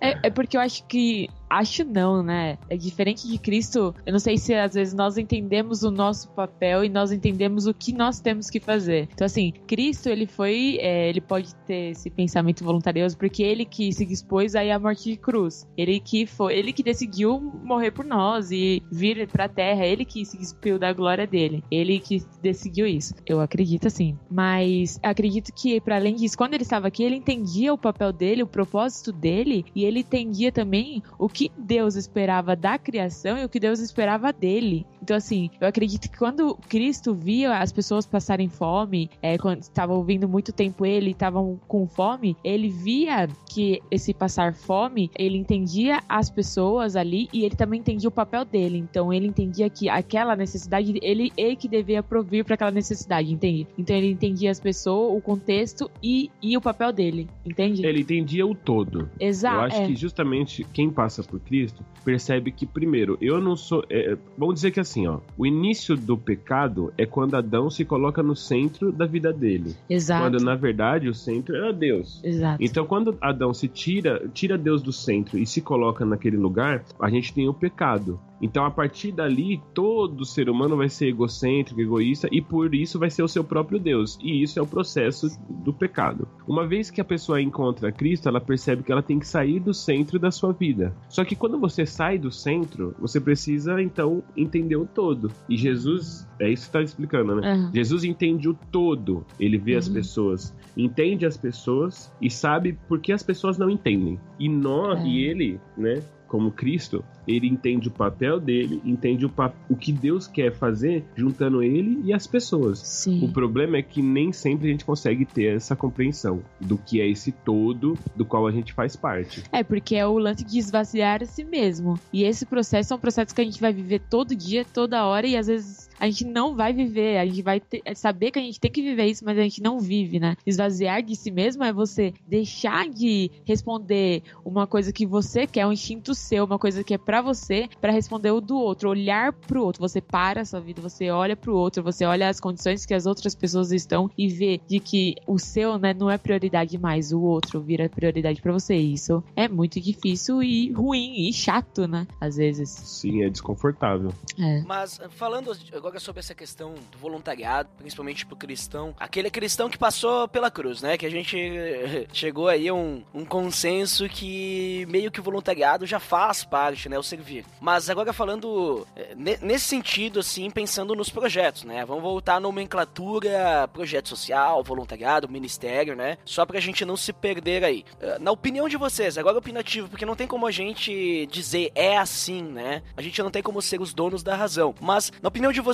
É, é porque eu acho que acho não, né? É diferente de Cristo. Eu não sei se às vezes nós entendemos o nosso papel e nós entendemos o que nós temos que fazer. Então, assim, Cristo, ele foi. É, ele pode ter esse pensamento voluntarioso porque ele que se dispôs aí à morte de cruz. Ele que foi. Ele que decidiu morrer por nós e vir pra terra. Ele que se despiu da glória dele. Ele que decidiu isso. Eu acredito assim. Mas acredito que, para além disso, quando ele estava aqui, ele entendia o papel dele, o propósito dele, e ele entendia também o que Deus esperava da criação e o que Deus esperava dele. Então, assim, eu acredito que quando Cristo via as pessoas passarem fome, é, quando estavam ouvindo muito tempo ele, estavam com fome, ele via que esse passar fome, ele entendia as pessoas ali e ele também entendia o papel dele. Então, ele entendia que aquela necessidade, ele, ele que devia provir para aquela necessidade, entende? Então, ele entendia as pessoas, o contexto e, e o papel dele, entende? Ele entendia o todo. Exato. Eu acho é. que justamente quem passa por Cristo percebe que, primeiro, eu não sou. é, vamos dizer que assim, ó. O início do pecado é quando Adão se coloca no centro da vida dele. Exato. Quando, na verdade, o centro era Deus. Exato. Então, quando Adão se tira, tira Deus do centro e se coloca naquele lugar, a gente tem o pecado. Então, a partir dali, todo ser humano vai ser egocêntrico, egoísta, e por isso vai ser o seu próprio Deus. E isso é o processo do pecado. Uma vez que a pessoa encontra Cristo, ela percebe que ela tem que sair do centro da sua vida. Só que quando você sai do centro, você precisa, então, entender o todo. E Jesus, é isso que está explicando, né? Aham. Jesus entende o todo. Ele vê as Uhum. pessoas, entende as pessoas e sabe por que as pessoas não entendem. E nós, É. e ele, né? Como Cristo, ele entende o papel dele, entende o, o que Deus quer fazer juntando ele e as pessoas. Sim. O problema é que nem sempre a gente consegue ter essa compreensão do que é esse todo do qual a gente faz parte. É, porque é o lance de esvaziar a si mesmo. E esse processo é um processo que a gente vai viver todo dia, toda hora, e às vezes a gente não vai viver. A gente vai ter- é saber que a gente tem que viver isso, mas a gente não vive, né? Esvaziar de si mesmo é você deixar de responder uma coisa que você quer, um instinto seu, uma coisa que é pra você, pra responder o do outro, olhar pro outro. Você para a sua vida, você olha pro outro, você olha as condições que as outras pessoas estão e vê de que o seu, né, não é prioridade mais, o outro vira prioridade pra você. Isso é muito difícil e ruim e chato, né? Às vezes. Sim, é desconfortável. É. Mas falando agora sobre essa questão do voluntariado, principalmente pro cristão, aquele cristão que passou pela cruz, né? Que a gente (laughs) chegou aí a um, um consenso que meio que o voluntariado já faz parte, né? O servir. Mas agora falando eh, ne- nesse sentido, assim, pensando nos projetos, né? Vamos voltar à nomenclatura, projeto social, voluntariado, ministério, né? Só pra gente não se perder aí. Eh, Na opinião de vocês, agora opinativo, porque não tem como a gente dizer é assim, né? A gente não tem como ser os donos da razão. Mas, na opinião de vocês,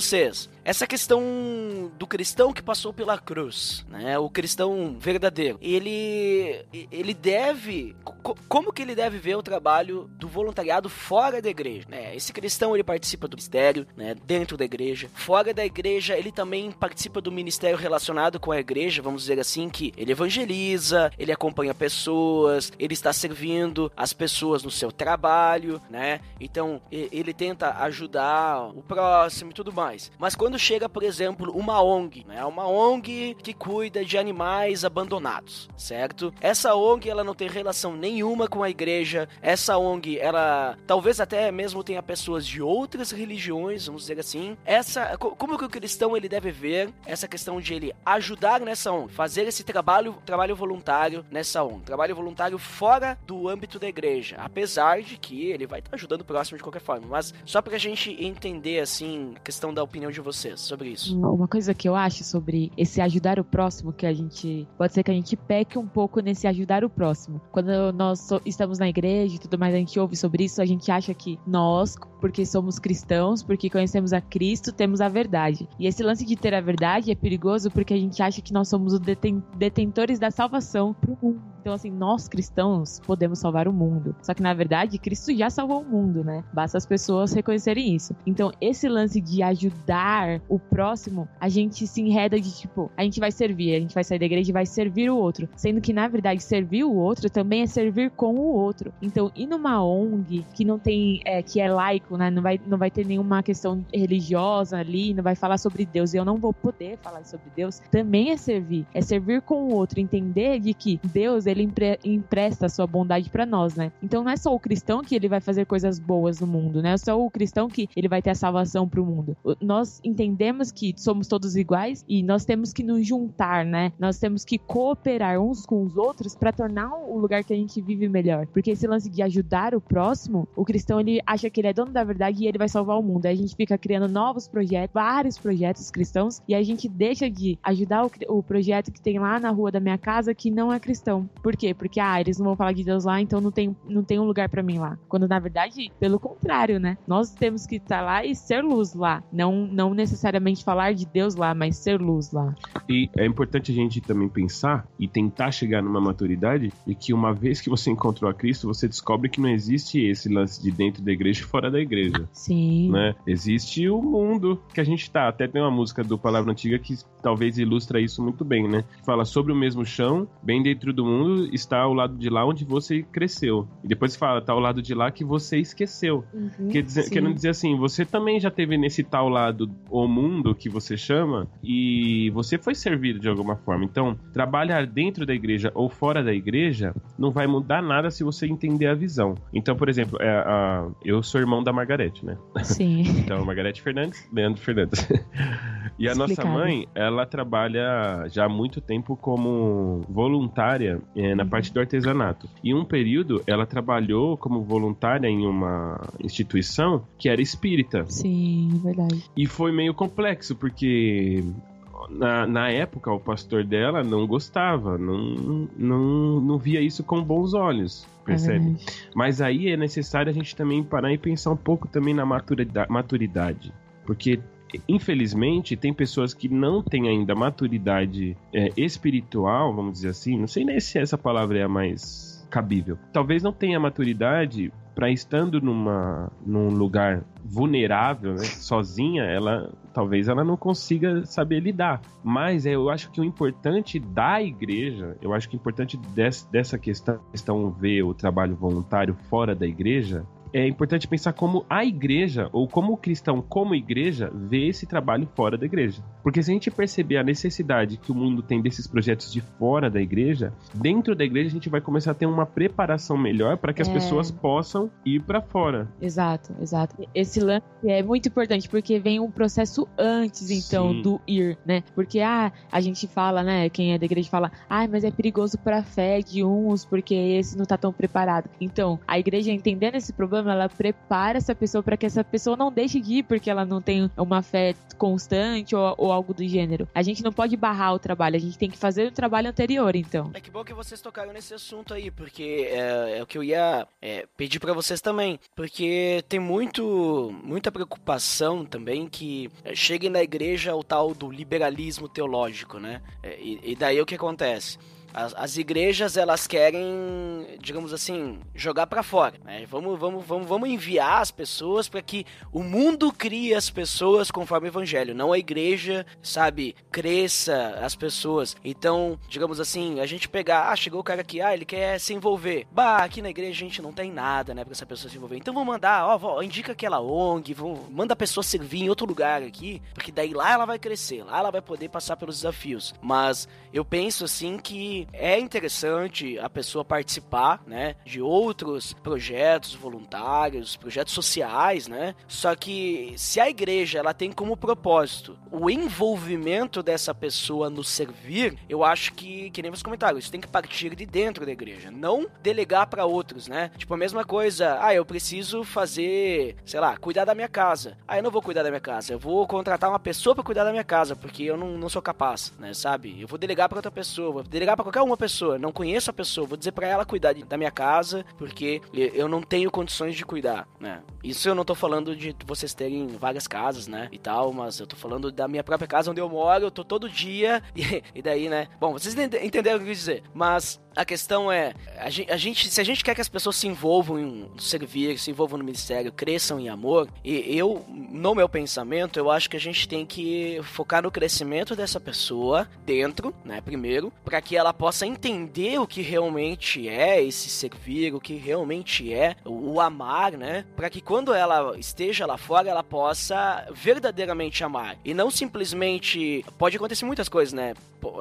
essa questão do cristão que passou pela cruz, né? O cristão verdadeiro, ele ele deve co- como que ele deve ver o trabalho do voluntariado fora da igreja, né? Esse cristão ele participa do ministério, né, dentro da igreja. Fora da igreja, ele também participa do ministério relacionado com a igreja, vamos dizer assim, que ele evangeliza, ele acompanha pessoas, ele está servindo as pessoas no seu trabalho, né? Então, ele tenta ajudar o próximo e tudo mais. Mas quando chega, por exemplo, uma ONG, né? Uma ONG que cuida de animais abandonados, certo? Essa ONG, ela não tem relação nenhuma com a igreja. Essa ONG, ela talvez até mesmo tenha pessoas de outras religiões, vamos dizer assim. Essa, co- como que o cristão ele deve ver essa questão de ele ajudar nessa ONG, fazer esse trabalho, trabalho voluntário nessa ONG, trabalho voluntário fora do âmbito da igreja, apesar de que ele vai estar ajudando o próximo de qualquer forma. Mas só pra gente entender assim, a questão da opinião de vocês sobre isso. Uma coisa que eu acho sobre esse ajudar o próximo, que a gente. Pode ser que a gente peque um pouco nesse ajudar o próximo. Quando nós estamos na igreja e tudo mais, a gente ouve sobre isso, a gente acha que nós, porque somos cristãos, porque conhecemos a Cristo, temos a verdade. E esse lance de ter a verdade é perigoso porque a gente acha que nós somos os deten- detentores da salvação pro mundo. Então, assim, nós cristãos podemos salvar o mundo. Só que, na verdade, Cristo já salvou o mundo, né? Basta as pessoas reconhecerem isso. Então, esse lance de ajudar o próximo, a gente se enreda de tipo, a gente vai servir, a gente vai sair da igreja e vai servir o outro. Sendo que, na verdade, servir o outro também é servir com o outro. Então, ir numa ONG que não tem, é, que é laico, né? Não vai, não vai ter nenhuma questão religiosa ali, não vai falar sobre Deus e eu não vou poder falar sobre Deus, também é servir. É servir com o outro, entender de que Deus, ele empre empresta a sua bondade para nós, né? Então, não é só o cristão que ele vai fazer coisas boas no mundo, né? É só o cristão que ele vai ter a salvação pro mundo. Nós entendemos que somos todos iguais e nós temos que nos juntar, né? Nós temos que cooperar uns com os outros para tornar o lugar que a gente vive melhor. Porque esse lance de ajudar o próximo, o cristão ele acha que ele é dono da verdade e ele vai salvar o mundo. Aí a gente fica criando novos projetos, vários projetos cristãos, e a gente deixa de ajudar o, o projeto que tem lá na rua da minha casa que não é cristão. Por quê? Porque ah, eles não vão falar de Deus lá, então não tem, não tem um lugar para mim lá. Quando na verdade, pelo contrário, né? Nós temos que estar lá e ser luz lá. Não, não necessariamente falar de Deus lá, mas ser luz lá. E é importante a gente também pensar e tentar chegar numa maturidade e que uma vez que você encontrou a Cristo, você descobre que não existe esse lance de dentro da igreja e fora da igreja. Sim. Né? Existe o mundo que a gente tá. Até tem uma música do Palavra Antiga que talvez ilustra isso muito bem, né? Fala sobre o mesmo chão, bem dentro do mundo, está ao lado de lá onde você cresceu. E depois fala, tá ao lado de lá que você esqueceu. Uhum, Quer dizer, querendo dizer assim, você também já teve nesse tal lado o mundo que você chama e você foi servido de alguma forma. Então, trabalhar dentro da igreja ou fora da igreja não vai mudar nada se você entender a visão. Então, por exemplo, é, a, eu sou irmão da Margarete, né? Sim. (laughs) Então, Margarete Fernandes, Leandro Fernandes. (laughs) e a nossa Explicado. mãe, ela trabalha já há muito tempo como voluntária é, na parte do artesanato. E um período, ela trabalhou como voluntária em uma instituição que era espírita. Sim, verdade. E foi meio complexo, porque na, na época o pastor dela não gostava, não, não, não via isso com bons olhos, percebe? É. Mas aí é necessário a gente também parar e pensar um pouco também na maturida- maturidade. Porque, infelizmente, tem pessoas que não têm ainda maturidade é, espiritual, vamos dizer assim. Não sei nem se essa palavra é a mais cabível. Talvez não tenha maturidade para estando numa, num lugar vulnerável, né, sozinha, ela talvez ela não consiga saber lidar. Mas eu acho que o importante da igreja, eu acho que o importante des, dessa questão, questão ver o trabalho voluntário fora da igreja, é importante pensar como a igreja, ou como o cristão, como igreja, vê esse trabalho fora da igreja. Porque se a gente perceber a necessidade que o mundo tem desses projetos de fora da igreja, dentro da igreja a gente vai começar a ter uma preparação melhor para que as É. pessoas possam ir para fora. Exato, exato. Esse lance é muito importante porque vem um processo antes, então, Sim. do ir, né? Porque ah, a gente fala, né? Quem é da igreja fala, ah, mas é perigoso pra fé de uns porque esse não tá tão preparado. Então, a igreja entendendo esse problema, ela prepara essa pessoa para que essa pessoa não deixe de ir porque ela não tem uma fé constante ou, ou algo do gênero. A gente não pode barrar o trabalho, a gente tem que fazer o trabalho anterior, então. É que bom que vocês tocaram nesse assunto aí, porque é, é o que eu ia é, pedir pra vocês também. Porque tem muito, muita preocupação também que é, chegue na igreja o tal do liberalismo teológico, né? É, e, e daí o que acontece? As, as igrejas elas querem, digamos assim, jogar pra fora. né? Vamos, vamos, vamos, vamos enviar as pessoas para que o mundo crie as pessoas conforme o evangelho, não a igreja, sabe, cresça as pessoas. Então, digamos assim, a gente pegar, ah, chegou o cara aqui, ah, ele quer se envolver. Bah, aqui na igreja a gente não tem nada, né, pra essa pessoa se envolver. Então vamos mandar, ó, vó, indica aquela ONG, vamos, manda a pessoa servir em outro lugar aqui, porque daí lá ela vai crescer, lá ela vai poder passar pelos desafios. Mas eu penso assim que é interessante a pessoa participar, né, de outros projetos voluntários, projetos sociais, né? Só que se a igreja ela tem como propósito o envolvimento dessa pessoa no servir, eu acho que, que nem vocês comentaram, isso tem que partir de dentro da igreja, não delegar para outros, né? Tipo a mesma coisa, ah, eu preciso fazer, sei lá, cuidar da minha casa. Ah, eu não vou cuidar da minha casa, eu vou contratar uma pessoa para cuidar da minha casa, porque eu não, não sou capaz, né, sabe? Eu vou delegar para outra pessoa, vou delegar para qualquer uma pessoa, não conheço a pessoa, vou dizer para ela cuidar da minha casa, porque eu não tenho condições de cuidar, né? Isso eu não tô falando de vocês terem várias casas, né? E tal, mas eu tô falando da minha própria casa onde eu moro, eu tô todo dia, (laughs) e, e daí, né? Bom, vocês entenderam o que eu quis dizer, mas a questão é, a gente, se a gente quer que as pessoas se envolvam em servir, se envolvam no ministério, cresçam em amor, e eu, no meu pensamento, eu acho que a gente tem que focar no crescimento dessa pessoa dentro, né, primeiro, para que ela possa entender o que realmente é esse servir, o que realmente é o, amar, né, para que quando ela esteja lá fora, ela possa verdadeiramente amar e não simplesmente pode acontecer muitas coisas, né?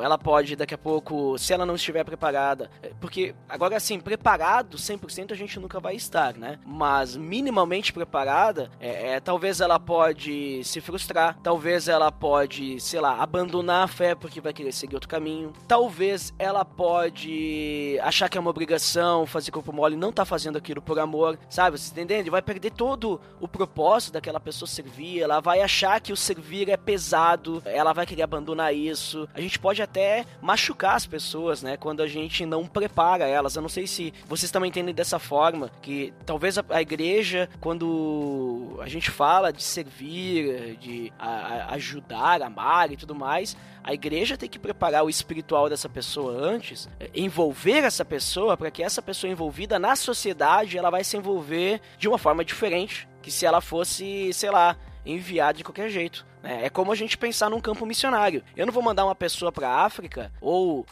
Ela pode daqui a pouco, se ela não estiver preparada preparada. É, porque, agora assim, preparado 100% a gente nunca vai estar, né? Mas minimamente preparada, é, é, talvez ela pode se frustrar, talvez ela pode, sei lá, abandonar a fé porque vai querer seguir outro caminho, talvez ela pode achar que é uma obrigação fazer corpo mole não tá fazendo aquilo por amor, sabe? Você entendendo? Vai perder todo o propósito daquela pessoa servir, ela vai achar que o servir é pesado, ela vai querer abandonar isso. A gente pode até machucar as pessoas, né? Quando a gente não prepara elas. Eu não sei se vocês também entendem dessa forma, que talvez a, a igreja, quando a gente fala de servir, de a, a ajudar, amar e tudo mais, a igreja tem que preparar o espiritual dessa pessoa antes, é, envolver essa pessoa para que essa pessoa envolvida na sociedade, ela vai se envolver de uma forma diferente que se ela fosse, sei lá, enviada de qualquer jeito. Né? É como a gente pensar num campo missionário. Eu não vou mandar uma pessoa para África ou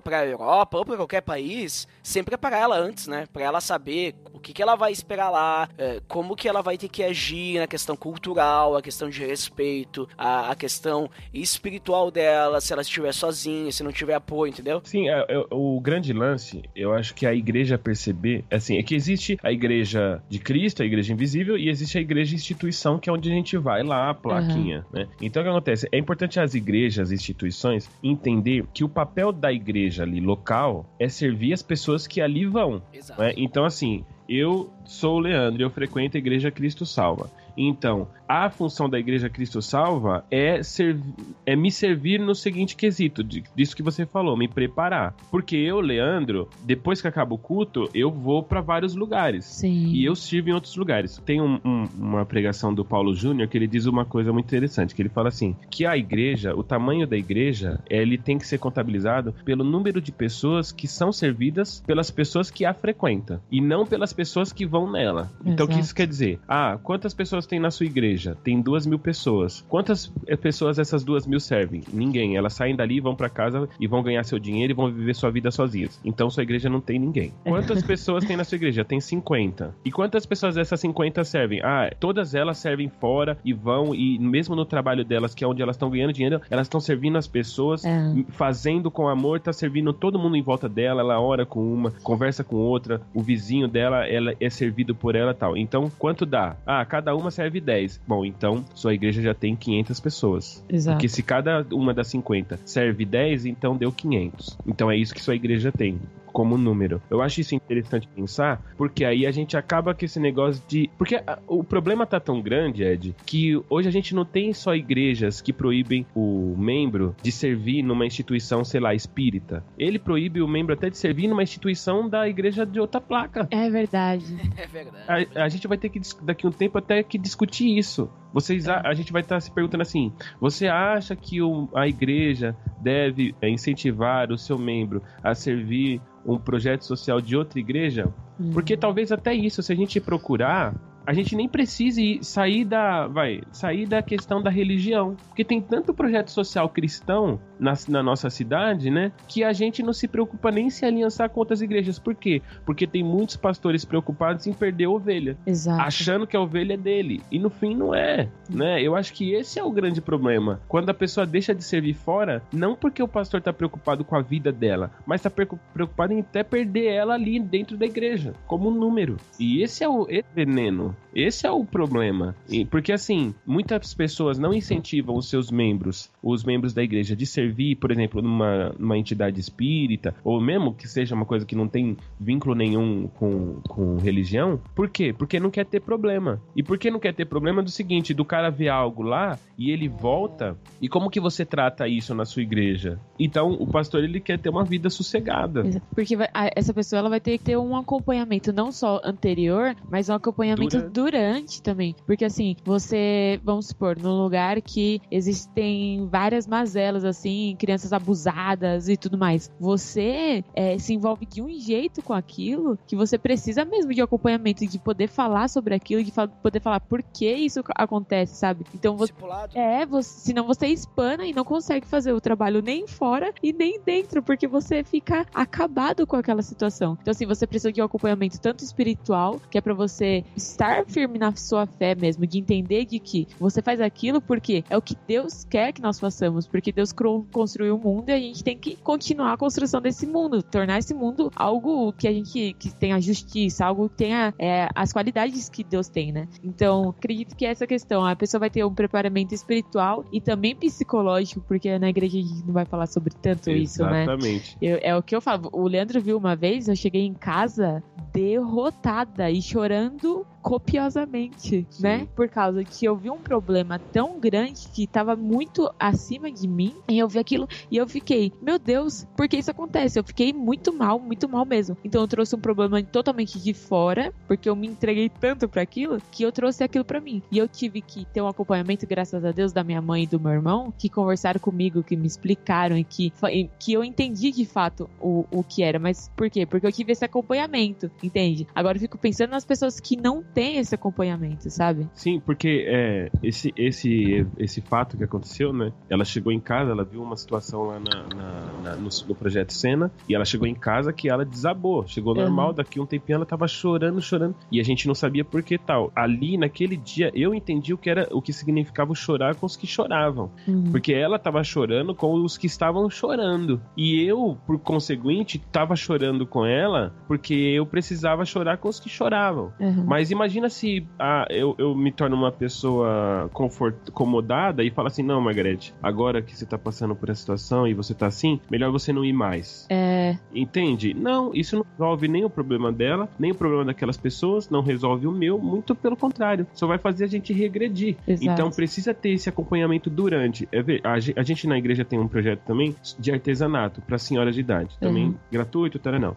para a Europa ou para qualquer país, sempre é para ela antes, né? Para ela saber o que, que ela vai esperar lá, é, como que ela vai ter que agir na questão cultural, a questão de respeito, a, a questão espiritual dela, se ela estiver sozinha, se não tiver apoio, entendeu? Sim, é, o grande lance, eu acho que a igreja perceber, assim, é que existe a igreja de Cristo, a igreja invisível, e existe a igreja instituição, que é onde a gente vai lá, a plaquinha, uhum. né? Então o que acontece? É importante as igrejas, as instituições, entender que o papel da igreja igreja ali local é servir as pessoas que ali vão. Né? Então, assim, eu sou o Leandro, eu frequento a igreja Cristo Salva. Então, a função da Igreja Cristo Salva é, ser, é me servir no seguinte quesito, disso que você falou, me preparar. Porque eu, Leandro, depois que acaba o culto, eu vou para vários lugares. Sim. E eu sirvo em outros lugares. Tem um, um, uma pregação do Paulo Júnior que ele diz uma coisa muito interessante, que ele fala assim, que a igreja, o tamanho da igreja, ele tem que ser contabilizado pelo número de pessoas que são servidas pelas pessoas que a frequentam, e não pelas pessoas que vão nela. Então, o que isso quer dizer? Ah, quantas pessoas tem na sua igreja? tem duas mil pessoas. Quantas eh, pessoas essas duas mil servem? Ninguém. Elas saem dali, vão para casa e vão ganhar seu dinheiro e vão viver sua vida sozinhas. Então sua igreja não tem ninguém. Quantas pessoas tem na sua igreja? Tem 50. E quantas pessoas dessas 50 servem? Ah, todas elas servem fora e vão, e mesmo no trabalho delas, que é onde elas estão ganhando dinheiro, elas estão servindo as pessoas, é. fazendo com amor, tá servindo todo mundo em volta dela, ela ora com uma, conversa com outra, o vizinho dela, ela é servido por ela tal. Então, quanto dá? Ah, cada uma serve 10. Bom, então sua igreja já tem 500 pessoas. Exato. Porque se cada uma das 50 serve 10, então deu 500. Então é isso que sua igreja tem como número. Eu acho isso interessante pensar, porque aí a gente acaba com esse negócio de. Porque a, o problema tá tão grande, Ed, que hoje a gente não tem só igrejas que proíbem o membro de servir numa instituição, sei lá, espírita. Ele proíbe o membro até de servir numa instituição da igreja de outra placa. É verdade. (laughs) É verdade. A, a gente vai ter que, daqui a um tempo, até que discutir isso. Vocês, a, a gente vai estar tá se perguntando assim: você acha que o, a igreja deve é, incentivar o seu membro a servir um projeto social de outra igreja? Uhum. Porque talvez até isso, se a gente procurar, a gente nem precise sair da, vai, sair da questão da religião, porque tem tanto projeto social cristão na, na, nossa cidade, né, que a gente não se preocupa nem se aliançar com outras igrejas. Por quê? Porque tem muitos pastores preocupados em perder a ovelha, Exato. achando que a ovelha é dele, e no fim não é, né? Eu acho que esse é o grande problema. Quando a pessoa deixa de servir fora, não porque o pastor está preocupado com a vida dela, mas está preocupado em até perder ela ali dentro da igreja, como um número. E esse é o esse veneno esse é o problema. E, porque, assim, muitas pessoas não incentivam os seus membros, os membros da igreja, de servir, por exemplo, numa, numa entidade espírita, ou mesmo que seja uma coisa que não tem vínculo nenhum com, com religião, por quê? Porque não quer ter problema. E por que não quer ter problema do seguinte, do cara ver algo lá e ele volta, e como que você trata isso na sua igreja? Então, o pastor, ele quer ter uma vida sossegada. Porque vai, essa pessoa ela vai ter que ter um acompanhamento não só anterior, mas um acompanhamento Durante. durante também. Porque assim, você, vamos supor, num lugar que existem várias mazelas, assim, crianças abusadas e tudo mais. Você é, se envolve de um jeito com aquilo que você precisa mesmo de acompanhamento, de poder falar sobre aquilo, de fa- poder falar por que isso acontece, sabe? Então você. Discipulado. É, você, senão você espana e não consegue fazer o trabalho nem fora e nem dentro, porque você fica acabado com aquela situação. Então, assim, você precisa de um acompanhamento tanto espiritual, que é pra você estar firme na sua fé mesmo, de entender de que você faz aquilo porque é o que Deus quer que nós façamos, porque Deus cro- construiu o mundo e a gente tem que continuar a construção desse mundo, tornar esse mundo algo que a gente que tenha justiça, algo que tenha é, as qualidades que Deus tem, né? Então, acredito que essa questão, a pessoa vai ter um preparamento espiritual e também psicológico, porque na igreja a gente não vai falar sobre tanto isso, né? Exatamente. É o que eu falo. O Leandro viu uma vez, eu cheguei em casa derrotada e chorando copiosamente, Sim. né? Por causa que eu vi um problema tão grande que tava muito acima de mim e eu aquilo e eu fiquei, meu Deus, por que isso acontece? Eu fiquei muito mal, muito mal mesmo. Então eu trouxe um problema totalmente de fora, porque eu me entreguei tanto pra aquilo que eu trouxe aquilo pra mim. E eu tive que ter um acompanhamento, graças a Deus, da minha mãe e do meu irmão, que conversaram comigo, que me explicaram e que, que eu entendi de fato o, o que era. Mas por quê? Porque eu tive esse acompanhamento, entende? Agora eu fico pensando nas pessoas que não têm esse acompanhamento, sabe? Sim, porque é, esse, esse, esse fato que aconteceu, né? Ela chegou em casa, ela viu uma situação lá na, na- na- no, no projeto Cena, e ela chegou em casa que ela desabou. Chegou Uhum. normal, daqui um tempinho ela tava chorando, chorando, e a gente não sabia por que tal. Ali, naquele dia, eu entendi o que era o que significava chorar com os que choravam. Uhum. Porque ela tava chorando com os que estavam chorando. E eu, por conseguinte, tava chorando com ela porque eu precisava chorar com os que choravam. Uhum. Mas imagina se ah, eu, eu me torno uma pessoa confort, acomodada e falo assim: não, Margarete, agora que você tá passando por essa situação e você tá assim, melhor você não ir mais. É, Entende? Não, isso não resolve nem o problema dela, nem o problema daquelas pessoas, não resolve o meu, muito pelo contrário. Só vai fazer a gente regredir. exato. Então precisa ter esse acompanhamento durante. É a, ge- a gente na igreja tem um projeto também de artesanato para senhoras de idade, também Uhum. gratuito, tal, não.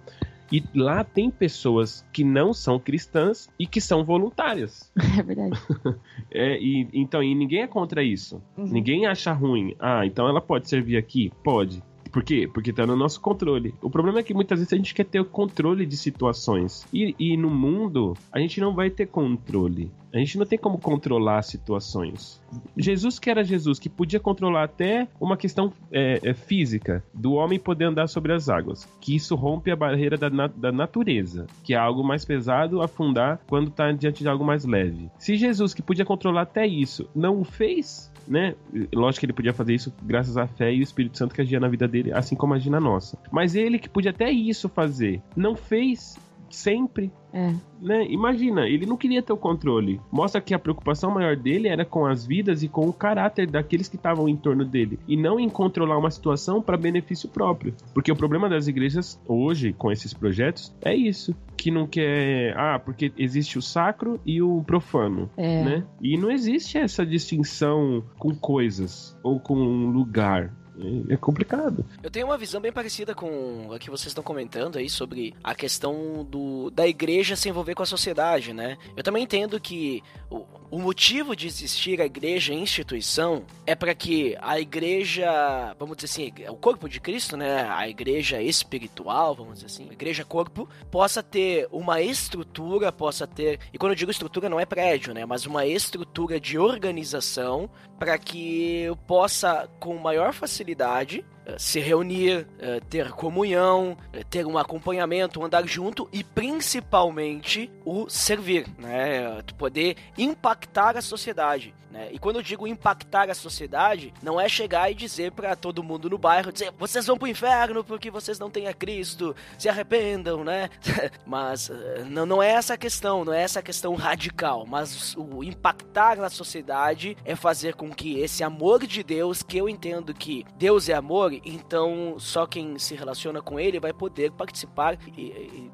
E lá tem pessoas que não são cristãs e que são voluntárias. (laughs) É verdade. É, e, então, e ninguém é contra isso. Uhum. Ninguém acha ruim. Ah, então ela pode servir aqui? Pode. Por quê? Porque tá no nosso controle. O problema é que muitas vezes a gente quer ter o controle de situações. E, e no mundo, a gente não vai ter controle. A gente não tem como controlar situações. Jesus, que era Jesus, que podia controlar até uma questão é, é, física do homem poder andar sobre as águas, que isso rompe a barreira da, na- da natureza, que é algo mais pesado afundar quando está diante de algo mais leve. Se Jesus, que podia controlar até isso, não o fez, né? Lógico que ele podia fazer isso graças à fé e o Espírito Santo que agia na vida dele, assim como agia na nossa. Mas ele que podia até isso fazer, não fez sempre. É. Né? Imagina, ele não queria ter o controle. Mostra que a preocupação maior dele era com as vidas e com o caráter daqueles que estavam em torno dele, e não em controlar uma situação para benefício próprio. Porque o problema das igrejas hoje, com esses projetos, é isso. Que não quer. Ah, porque existe o sacro e o profano. É. Né? E não existe essa distinção com coisas ou com um lugar. É- complicado. Eu tenho uma visão bem parecida com a que vocês estão comentando aí sobre a questão do, da igreja se envolver com a sociedade, né? Eu também entendo que o, o motivo de existir a igreja instituição é para que a igreja, vamos dizer assim, o corpo de Cristo, né? A igreja espiritual, vamos dizer assim, a igreja corpo, possa ter uma estrutura, possa ter, e quando eu digo estrutura não é prédio, né? Mas uma estrutura de organização para que eu possa, com maior facilidade, eh, se reunir, eh, ter comunhão, eh, ter um acompanhamento, andar junto e principalmente o servir, né? Poder impactar a sociedade. Né? E quando eu digo impactar a sociedade, não é chegar e dizer para todo mundo no bairro, dizer vocês vão pro inferno porque vocês não têm a Cristo, se arrependam, né? (laughs) mas não, não é essa a questão, não é essa a questão radical, mas o impactar na sociedade é fazer com que esse amor de Deus, que eu entendo que Deus é amor, então só quem se relaciona com ele vai poder participar e, e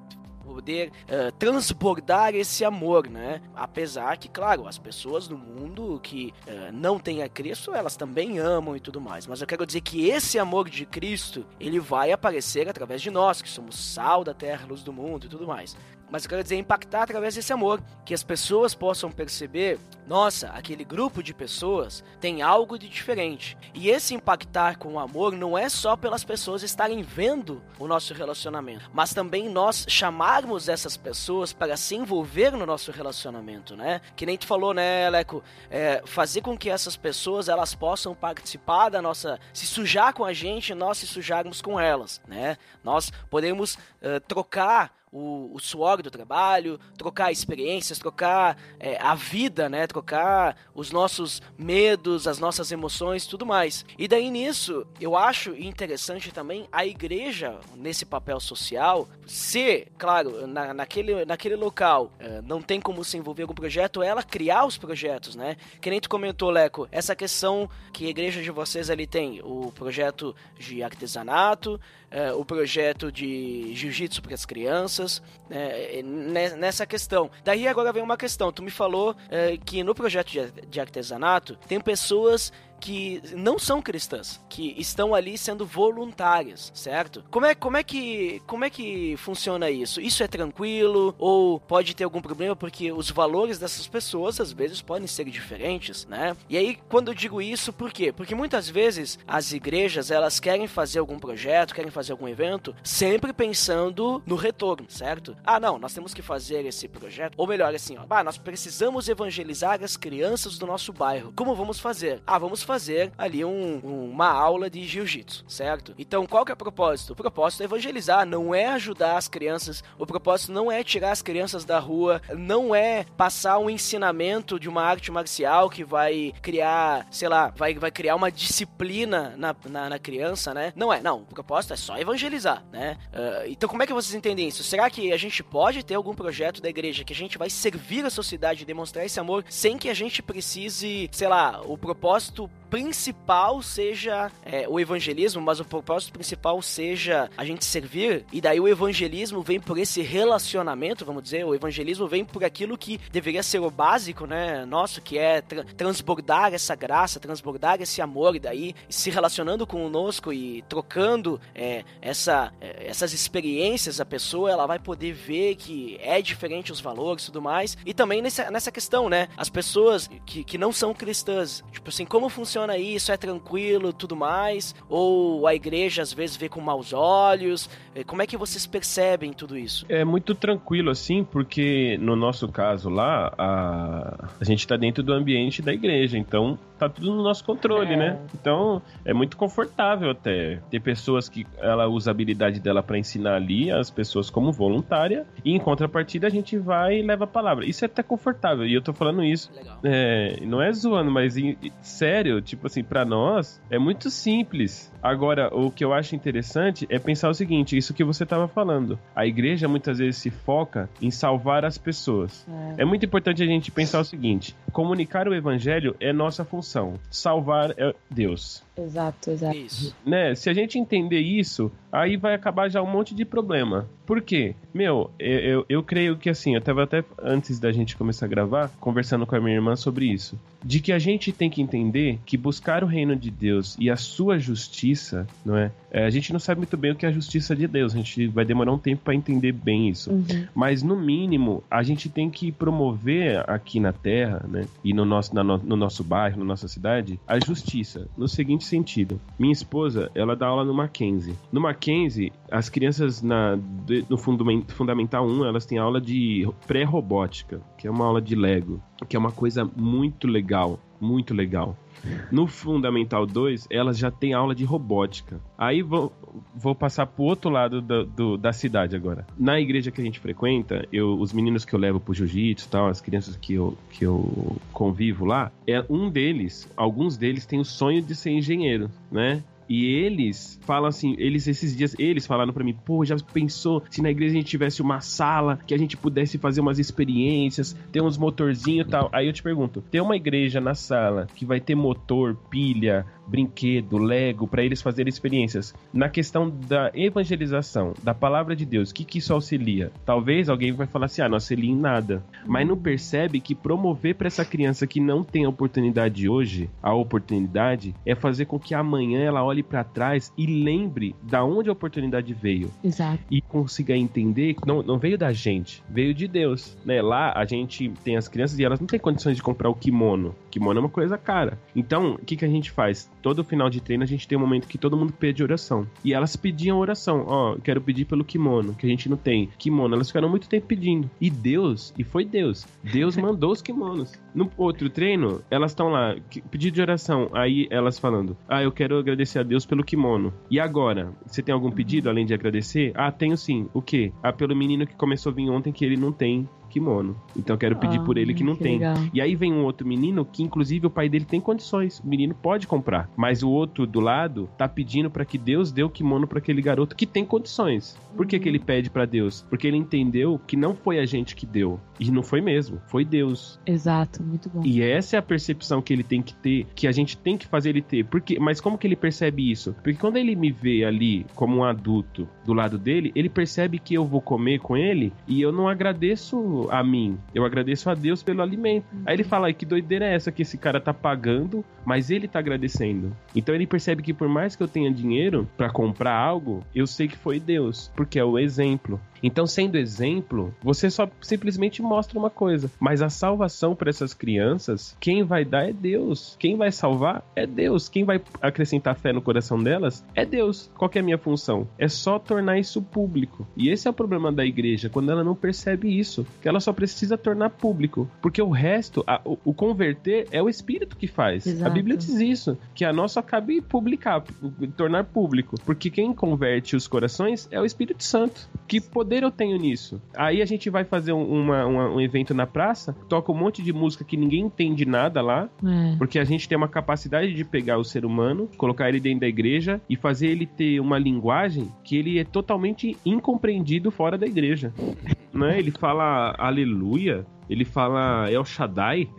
poder uh, transbordar esse amor, né? Apesar que, claro, as pessoas no mundo que uh, não têm a Cristo, elas também amam e tudo mais. Mas eu quero dizer que esse amor de Cristo, ele vai aparecer através de nós, que somos sal da terra, luz do mundo e tudo mais mas eu quero dizer impactar através desse amor, que as pessoas possam perceber, nossa, aquele grupo de pessoas tem algo de diferente. E esse impactar com o amor não é só pelas pessoas estarem vendo o nosso relacionamento, mas também nós chamarmos essas pessoas para se envolver no nosso relacionamento, né? Que nem tu falou, né, Leco, é, fazer com que essas pessoas elas possam participar da nossa, se sujar com a gente, nós se sujarmos com elas, né? Nós podemos uh, trocar o, o suor do trabalho, trocar experiências, trocar é, a vida, né? Trocar os nossos medos, as nossas emoções, tudo mais. E daí nisso, eu acho interessante também a igreja nesse papel social, se, claro, na, naquele, naquele local é, não tem como se envolver com o projeto, ela criar os projetos, né? Que nem tu comentou, Leco, essa questão que a igreja de vocês ali tem, o projeto de artesanato, é, o projeto de jiu-jitsu para as crianças, é, nessa questão. Daí agora vem uma questão. Tu me falou é, que no projeto de artesanato tem pessoas que não são cristãs, que estão ali sendo voluntárias, certo? Como é, como é que como é que funciona isso? Isso é tranquilo ou pode ter algum problema porque os valores dessas pessoas às vezes podem ser diferentes, né? E aí quando eu digo isso, por quê? Porque muitas vezes as igrejas elas querem fazer algum projeto, querem fazer algum evento, sempre pensando no retorno, certo? Ah, não, nós temos que fazer esse projeto, ou melhor assim, ó, ah, nós precisamos evangelizar as crianças do nosso bairro. Como vamos fazer? Ah, vamos fazer fazer ali um, uma aula de jiu-jitsu, certo? Então, qual que é o propósito? O propósito é evangelizar, não é ajudar as crianças, o propósito não é tirar as crianças da rua, não é passar um ensinamento de uma arte marcial que vai criar, sei lá, vai, vai criar uma disciplina na, na, na criança, né? Não é, não. O propósito é só evangelizar, né? Uh, então, como é que vocês entendem isso? Será que a gente pode ter algum projeto da igreja que a gente vai servir a sociedade e demonstrar esse amor sem que a gente precise, sei lá, o propósito principal seja é, o evangelismo, mas o propósito principal seja a gente servir, e daí o evangelismo vem por esse relacionamento, vamos dizer, o evangelismo vem por aquilo que deveria ser o básico, né, nosso, que é tra transbordar essa graça, transbordar esse amor, e daí se relacionando conosco e trocando é, essa, é, essas experiências, a pessoa ela vai poder ver que é diferente os valores e tudo mais, e também nessa, nessa questão, né, as pessoas que, que não são cristãs, tipo assim, como funciona funciona isso? É tranquilo, tudo mais? Ou a igreja às vezes vê com maus olhos? É, como é que vocês percebem tudo isso? É muito tranquilo assim, porque no nosso caso lá, a, a gente está dentro do ambiente da igreja, então tá tudo no nosso controle, é. né? Então é muito confortável até ter pessoas que ela usa a habilidade dela para ensinar ali as pessoas como voluntária e em contrapartida a gente vai e leva a palavra. Isso é até confortável e eu tô falando isso. É, não é zoando, mas em, sério, tipo assim, para nós é muito simples. Agora, o que eu acho interessante é pensar o seguinte: isso que você estava falando. A igreja muitas vezes se foca em salvar as pessoas. É. é muito importante a gente pensar o seguinte: comunicar o evangelho é nossa função, salvar é Deus. Exato, exato. Isso. Né? Se a gente entender isso, aí vai acabar já um monte de problema. Por quê? Meu, eu, eu, eu, creio que assim, eu tava até antes da gente começar a gravar, conversando com a minha irmã sobre isso. De que a gente tem que entender que buscar o reino de Deus e a sua justiça, não é? é a gente não sabe muito bem o que é a justiça de Deus. A gente vai demorar um tempo para entender bem isso. Uhum. Mas no mínimo, a gente tem que promover aqui na terra, né? E no nosso, na, no nosso bairro, na nossa cidade, a justiça. No seguinte seguinte sentido. Minha esposa, ela dá aula no Mackenzie. No Mackenzie, as crianças na, no Fundamental 1, elas têm aula de pré-robótica, que é uma aula de Lego, que é uma coisa muito legal muito legal. No Fundamental 2, elas já têm aula de robótica. Aí vou, vou passar pro outro lado do, do, da cidade agora. Na igreja que a gente frequenta, eu, os meninos que eu levo pro jiu-jitsu e tal, as crianças que eu, que eu convivo lá, é um deles, alguns deles têm o sonho de ser engenheiro, né? E eles falam assim, eles esses dias, eles falaram para mim, pô, já pensou se na igreja a gente tivesse uma sala que a gente pudesse fazer umas experiências, ter uns motorzinhos e tal. Aí eu te pergunto, tem uma igreja na sala que vai ter motor, pilha, brinquedo, Lego, para eles fazerem experiências. Na questão da evangelização, da palavra de Deus, o que, que isso auxilia? Talvez alguém vai falar assim, ah, não auxilia em nada. Mas não percebe que promover para essa criança que não tem a oportunidade hoje, a oportunidade, é fazer com que amanhã ela olhe para trás e lembre da onde a oportunidade veio. Exato. E consiga entender que não, não veio da gente, veio de Deus. Né? Lá a gente tem as crianças e elas não têm condições de comprar o kimono. Kimono é uma coisa cara. Então, o que, que a gente faz? Todo final de treino a gente tem um momento que todo mundo pede oração. E elas pediam oração. Ó, oh, quero pedir pelo kimono, que a gente não tem. Kimono, elas ficaram muito tempo pedindo. E Deus, e foi Deus. Deus (laughs) mandou os kimonos. No outro treino, elas estão lá, pedido de oração. Aí elas falando: Ah, eu quero agradecer a Deus pelo kimono. E agora? Você tem algum pedido além de agradecer? Ah, tenho sim. O quê? Ah, pelo menino que começou a vir ontem que ele não tem kimono. Então eu quero pedir ah, por ele que não que tem. Legal. E aí vem um outro menino que, inclusive, o pai dele tem condições. O menino pode comprar. Mas o outro do lado tá pedindo para que Deus dê o kimono para aquele garoto que tem condições. Por que, que ele pede para Deus? Porque ele entendeu que não foi a gente que deu. E não foi mesmo. Foi Deus. Exato, muito bom. E essa é a percepção que ele tem que ter, que a gente tem que fazer ele ter. Porque, mas como que ele percebe isso? Porque quando ele me vê ali como um adulto do lado dele, ele percebe que eu vou comer com ele e eu não agradeço a mim, eu agradeço a Deus pelo alimento. Uhum. Aí ele fala, que doideira é essa que esse cara tá pagando, mas ele tá agradecendo. Então ele percebe que por mais que eu tenha dinheiro para comprar algo, eu sei que foi Deus, porque é o exemplo. Então, sendo exemplo, você só simplesmente mostra uma coisa. Mas a salvação para essas crianças, quem vai dar é Deus. Quem vai salvar é Deus. Quem vai acrescentar fé no coração delas é Deus. Qual é a minha função? É só tornar isso público. E esse é o problema da igreja, quando ela não percebe isso. Que ela só precisa tornar público. Porque o resto, a, o, o, converter é o Espírito que faz. Exato. A Bíblia diz isso. Que a nossa cabe publicar, tornar público. Porque quem converte os corações é o Espírito Santo. Que poder poder eu tenho nisso? Aí a gente vai fazer uma, uma, um evento na praça, toca um monte de música que ninguém entende nada lá, é. porque a gente tem uma capacidade de pegar o ser humano, colocar ele dentro da igreja e fazer ele ter uma linguagem que ele é totalmente incompreendido fora da igreja. né? Ele fala aleluia, ele fala El Shaddai.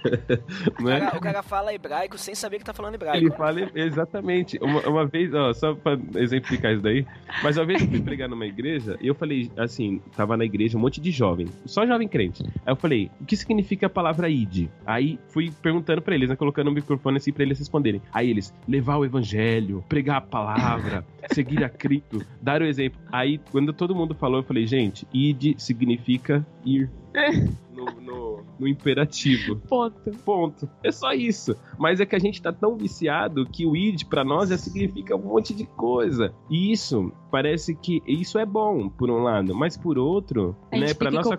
(laughs) o, é? cara, o, cara, fala hebraico sem saber que tá falando hebraico. Ele fala, exatamente. Uma, uma vez, ó, só pra exemplificar isso daí, mas uma vez eu fui pregar numa igreja e eu falei, assim, tava na igreja um monte de jovem, só jovem crente. Aí eu falei, o que significa a palavra id? Aí fui perguntando pra eles, né, colocando o microfone assim pra eles responderem. Aí eles, levar o evangelho, pregar a palavra, seguir a Cristo, dar o exemplo. Aí, quando todo mundo falou, eu falei, gente, id significa ir. 嗯。No, no, no, imperativo. Ponto. Ponto. É só isso. Mas é que a gente tá tão viciado que o id para nós já significa um monte de coisa. E isso parece que isso é bom por um lado, mas por outro, a né, para nossa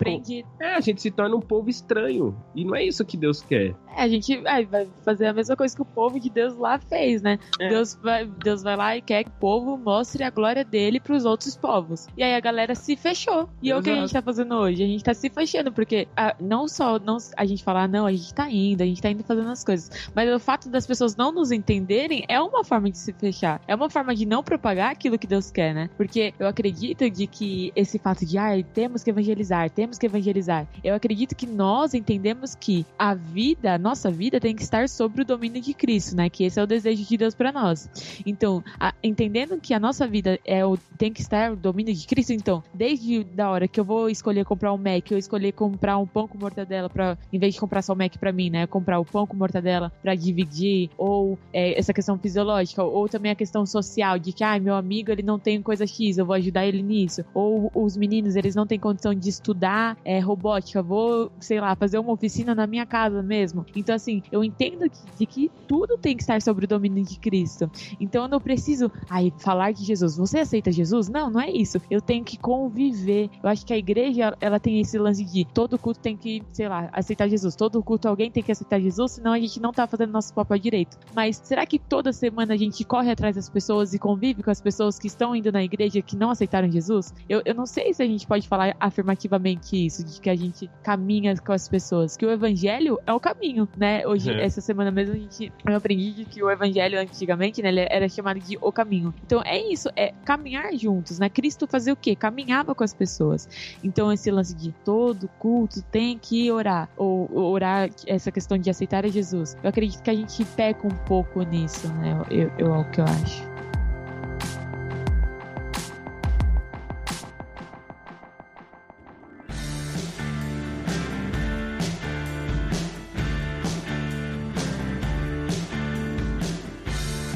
é, a gente se torna um povo estranho. E não é isso que Deus quer. É, a gente vai fazer a mesma coisa que o povo de Deus lá fez, né? É. Deus vai Deus vai lá e quer que o povo mostre a glória dele para os outros povos. E aí a galera se fechou. E é o que a gente tá fazendo hoje, a gente tá se fechando porque a, não só não, a gente falar, não, a gente tá indo, a gente tá indo fazendo as coisas, mas o fato das pessoas não nos entenderem é uma forma de se fechar. É uma forma de não propagar aquilo que Deus quer, né? Porque eu acredito de que esse fato de, ah, temos que evangelizar, temos que evangelizar. Eu acredito que nós entendemos que a vida, a nossa vida tem que estar sobre o domínio de Cristo, né? Que esse é o desejo de Deus para nós. Então, a, entendendo que a nossa vida é o, tem que estar no domínio de Cristo, então, desde da hora que eu vou escolher comprar um Mac, eu escolher comprar um pão com mortadela para em vez de comprar só o Mac para mim, né? Comprar o pão com mortadela para dividir, ou é, essa questão fisiológica, ou também a questão social de que, ah, meu amigo, ele não tem coisa X, eu vou ajudar ele nisso. Ou os meninos, eles não têm condição de estudar é, robótica, vou, sei lá, fazer uma oficina na minha casa mesmo. Então, assim, eu entendo que, de que tudo tem que estar sobre o domínio de Cristo. Então, eu não preciso, ai, falar de Jesus. Você aceita Jesus? Não, não é isso. Eu tenho que conviver. Eu acho que a igreja, ela tem esse lance de todo culto tem que, sei lá, aceitar Jesus. Todo culto alguém tem que aceitar Jesus, senão a gente não tá fazendo nosso papel direito. Mas será que toda semana a gente corre atrás das pessoas e convive com as pessoas que estão indo na igreja que não aceitaram Jesus? Eu, eu não sei se a gente pode falar afirmativamente isso, de que a gente caminha com as pessoas. Que o evangelho é o caminho, né? Hoje, É. essa semana mesmo, a gente, eu aprendi de que o evangelho antigamente, né, ele era chamado de o caminho. Então é isso, é caminhar juntos, né? Cristo fazia o quê? Caminhava com as pessoas. Então esse lance de todo culto tem que orar, ou orar, essa questão de aceitar a Jesus. Eu acredito que a gente peca um pouco nisso, né? Eu, eu, é o que eu acho.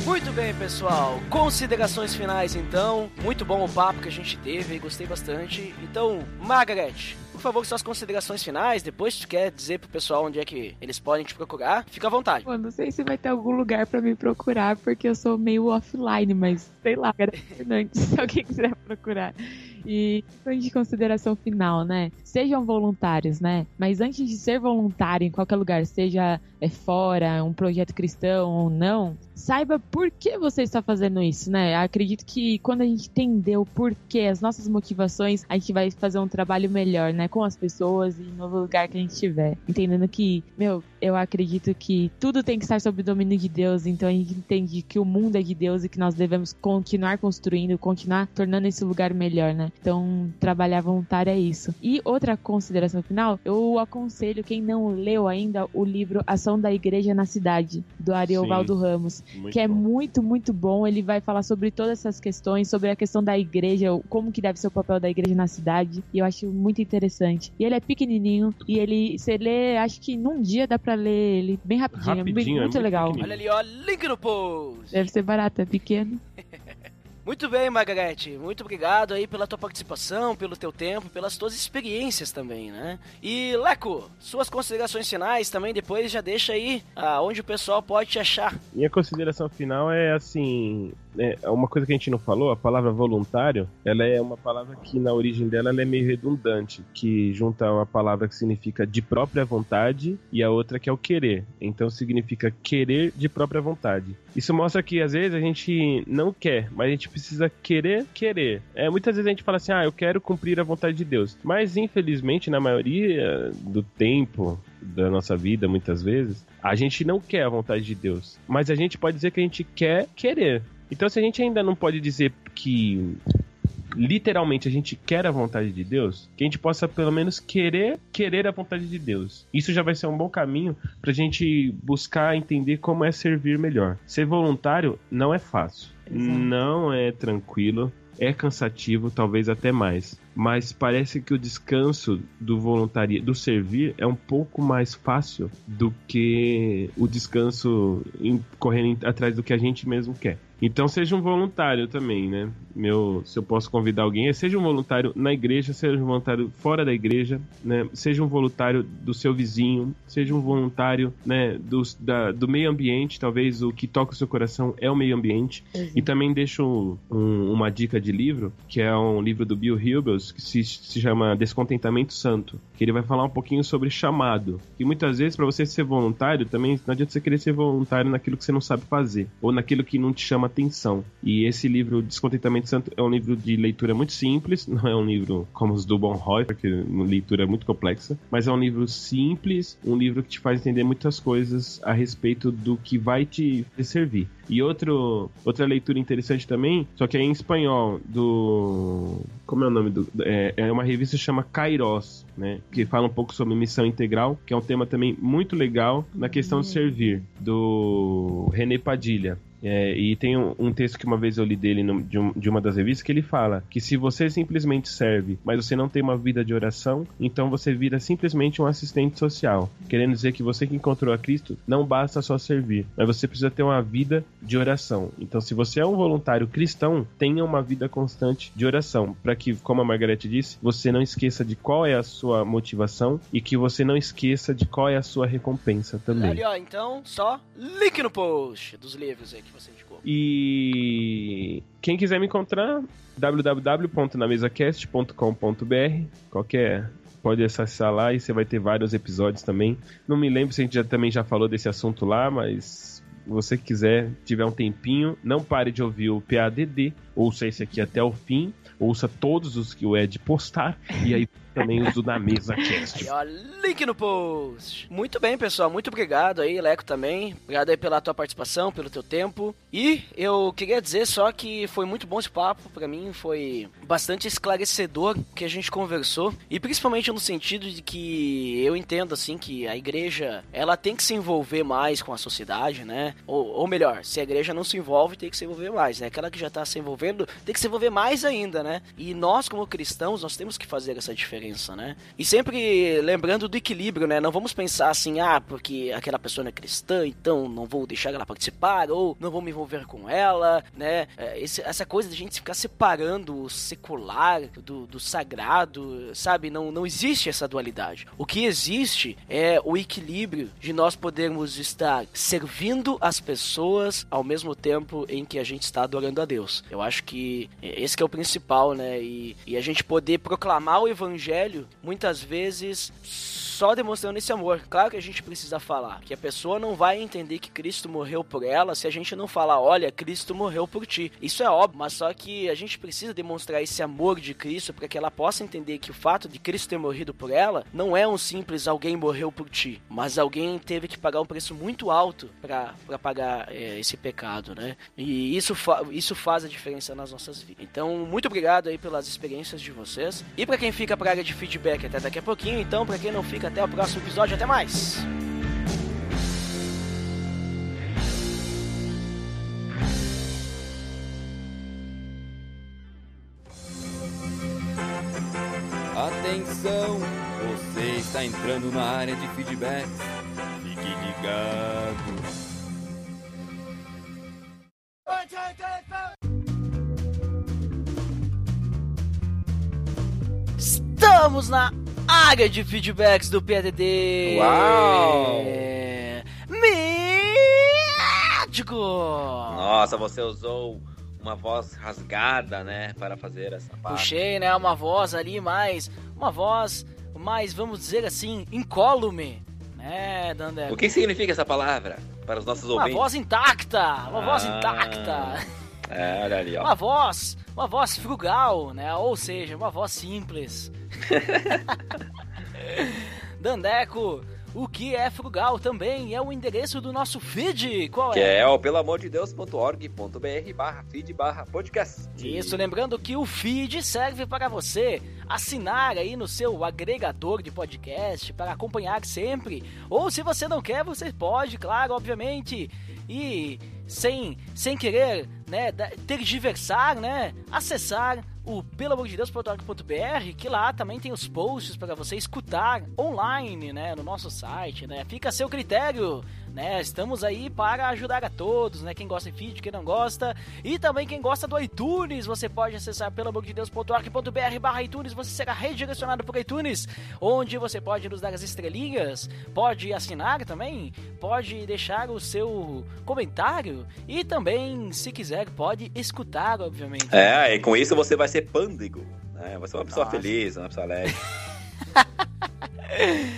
Muito bem, pessoal. Considerações finais, então. Muito bom o papo que a gente teve, gostei bastante. Então, Margaret, por favor, suas considerações finais. Depois, se tu quer dizer pro pessoal onde é que eles podem te procurar, fica à vontade. Pô, não sei se vai ter algum lugar pra me procurar, porque eu sou meio offline, mas sei lá, Fernandes, (laughs) se alguém quiser procurar. E questão de consideração final, né? Sejam voluntários, né? Mas antes de ser voluntário em qualquer lugar, seja é, fora, um projeto cristão ou não, saiba por que você está fazendo isso, né? Acredito que quando a gente entender o porquê, as nossas motivações, a gente vai fazer um trabalho melhor, né? Com as pessoas e no lugar que a gente estiver. Entendendo que, meu, eu acredito que tudo tem que estar sob o domínio de Deus, então a gente entende que o mundo é de Deus e que nós devemos continuar construindo, continuar tornando esse lugar melhor, né? Então, trabalhar voluntário é isso. E outra consideração final, eu aconselho quem não leu ainda o livro Ação da Igreja na Cidade, do Ariovaldo Ramos que é bom. muito, muito bom. Ele vai falar sobre todas essas questões, sobre a questão da igreja, como que deve ser o papel da igreja na cidade. E eu acho muito interessante. E ele é pequenininho e ele, você lê, acho que num dia dá pra ler ele bem rapidinho. é Rapidinho, muito, é muito legal. Olha ali, ó, link no post. Deve ser barato, é pequeno. (laughs) Muito bem, Margarete. Muito obrigado aí pela tua participação, pelo teu tempo, pelas tuas experiências também, né? E, Leco, suas considerações finais também, depois já deixa aí ah, onde o pessoal pode te achar. Minha consideração final é assim, é uma coisa que a gente não falou, a palavra voluntário, ela é uma palavra que na origem dela ela é meio redundante, que junta uma palavra que significa de própria vontade e a outra que é o querer. Então significa querer de própria vontade. Isso mostra que às vezes a gente não quer, mas a gente precisa querer querer. É, muitas vezes a gente fala assim, ah, eu quero cumprir a vontade de Deus. Mas infelizmente, na maioria do tempo da nossa vida, muitas vezes, a gente não quer a vontade de Deus. Mas a gente pode dizer que a gente quer querer. Então, se a gente ainda não pode dizer que literalmente a gente quer a vontade de Deus, que a gente possa pelo menos querer querer a vontade de Deus. Isso já vai ser um bom caminho pra gente buscar entender como é servir melhor. Ser voluntário não é fácil, Exato. não é tranquilo, é cansativo, talvez até mais. Mas parece que o descanso do voluntário, do servir, é um pouco mais fácil do que o descanso em, correndo atrás do que a gente mesmo quer. Então seja um voluntário também, né? Meu, se eu posso convidar alguém, é seja um voluntário na igreja, seja um voluntário fora da igreja, né? Seja um voluntário do seu vizinho, seja um voluntário, né, do, da- do meio ambiente, talvez o que toca o seu coração é o meio ambiente. E também deixo um- uma dica de livro, que é um livro do Bill Hybels, que se, se chama Descontentamento Santo, que ele vai falar um pouquinho sobre chamado. E muitas vezes, para você ser voluntário, também não adianta você querer ser voluntário naquilo que você não sabe fazer, ou naquilo que não te chama atenção. E esse livro, Descontentamento Santo, é um livro de leitura muito simples, (laughs) não é um livro como os do Bonhoeffer, que é uma leitura muito complexa, mas é um livro simples, um livro que te faz entender muitas coisas a respeito do que vai te servir. E outro, outra leitura interessante também, só que é em espanhol, do. Como é o nome do. É, é uma revista que chama Kairos, né? Que fala um pouco sobre missão integral, que é um tema também muito legal na questão de servir, do René Padilha. É, e tem um, um, texto que uma vez eu li dele no, de, um, de, uma das revistas que ele fala que se você simplesmente serve, mas você não tem uma vida de oração, então você vira simplesmente um assistente social. Querendo dizer que você que encontrou a Cristo não basta só servir, mas você precisa ter uma vida de oração. Então, se você é um voluntário cristão, tenha uma vida constante de oração, para que, como a Margarete disse, você não esqueça de qual é a sua motivação e que você não esqueça de qual é a sua recompensa também. Ali, ó, então, só link no post dos livros aí que você indicou. E quem quiser me encontrar, www.namesacast.com.br, qualquer pode acessar lá e você vai ter vários episódios também. Não me lembro se a gente já, também já falou desse assunto lá, mas você quiser, tiver um tempinho, não pare de ouvir o PADD, ouça esse aqui até o fim, ouça todos os que o Ed postar, e aí também uso na mesa cast. Aí, ó, link no post. Muito bem, pessoal. Muito obrigado aí, Leco, também. Obrigado aí pela tua participação, pelo teu tempo. E eu queria dizer só que foi muito bom esse papo. Para mim foi bastante esclarecedor que a gente conversou. E principalmente no sentido de que eu entendo, assim, que a igreja, ela tem que se envolver mais com a sociedade, né? Ou, ou melhor, se a igreja não se envolve, tem que se envolver mais, né? Aquela que já tá se envolvendo, tem que se envolver mais ainda, né? E nós, como cristãos, nós temos que fazer essa diferença diferença, né? E sempre lembrando do equilíbrio, né? Não vamos pensar assim, ah, porque aquela pessoa não é cristã, então não vou deixar ela participar, ou não vou me envolver com ela, né? É, esse, essa coisa de a gente ficar separando o secular do, do sagrado, sabe? Não, não existe essa dualidade. O que existe é o equilíbrio de nós podermos estar servindo as pessoas ao mesmo tempo em que a gente está adorando a Deus. Eu acho que esse que é o principal, né? E, e a gente poder proclamar o evangelho evangelho, muitas vezes só demonstrando esse amor. Claro que a gente precisa falar, que a pessoa não vai entender que Cristo morreu por ela se a gente não falar, olha, Cristo morreu por ti. Isso é óbvio, mas só que a gente precisa demonstrar esse amor de Cristo para que ela possa entender que o fato de Cristo ter morrido por ela não é um simples alguém morreu por ti, mas alguém teve que pagar um preço muito alto para pagar é, esse pecado, né? E isso, fa isso faz a diferença nas nossas vidas. Então, muito obrigado aí pelas experiências de vocês. E para quem fica para área de feedback até daqui a pouquinho, então, para quem não fica até o próximo episódio. Até mais! Atenção! Você está entrando na área de feedback. Fique ligado. Estamos na área de feedbacks do PDD. Uau! Médico! Nossa, você usou uma voz rasgada, né, para fazer essa parte. Puxei, né, uma voz ali mais, uma voz mais, vamos dizer assim, incólume, né, Dandé? O que significa essa palavra para os nossos uma ouvintes? Uma voz intacta, uma ah, voz intacta. É, olha ali, ó. Uma voz, uma voz frugal, né, ou seja, uma voz simples. (laughs) Dandeco, o que é frugal também é o endereço do nosso feed. Qual que é? é o pelamordedeus.org.br barra feed barra podcast. Isso, lembrando que o feed serve para você assinar aí no seu agregador de podcast para acompanhar sempre. Ou se você não quer, você pode, claro, obviamente. E sem, sem querer né, ter diversar, né, acessar o pelamordedeus.org.br, que lá também tem os posts para você escutar online, né, no nosso site, né? Fica a seu critério né? Estamos aí para ajudar a todos, né? Quem gosta de feed, quem não gosta. E também quem gosta do iTunes, você pode acessar pelo amor de Deus.org.br barra iTunes, você será redirecionado por iTunes, onde você pode nos dar as estrelinhas, pode assinar também, pode deixar o seu comentário e também, se quiser, pode escutar, obviamente. É, e com isso você vai ser pândego, né? Você é uma pessoa Nossa. feliz, uma pessoa alegre.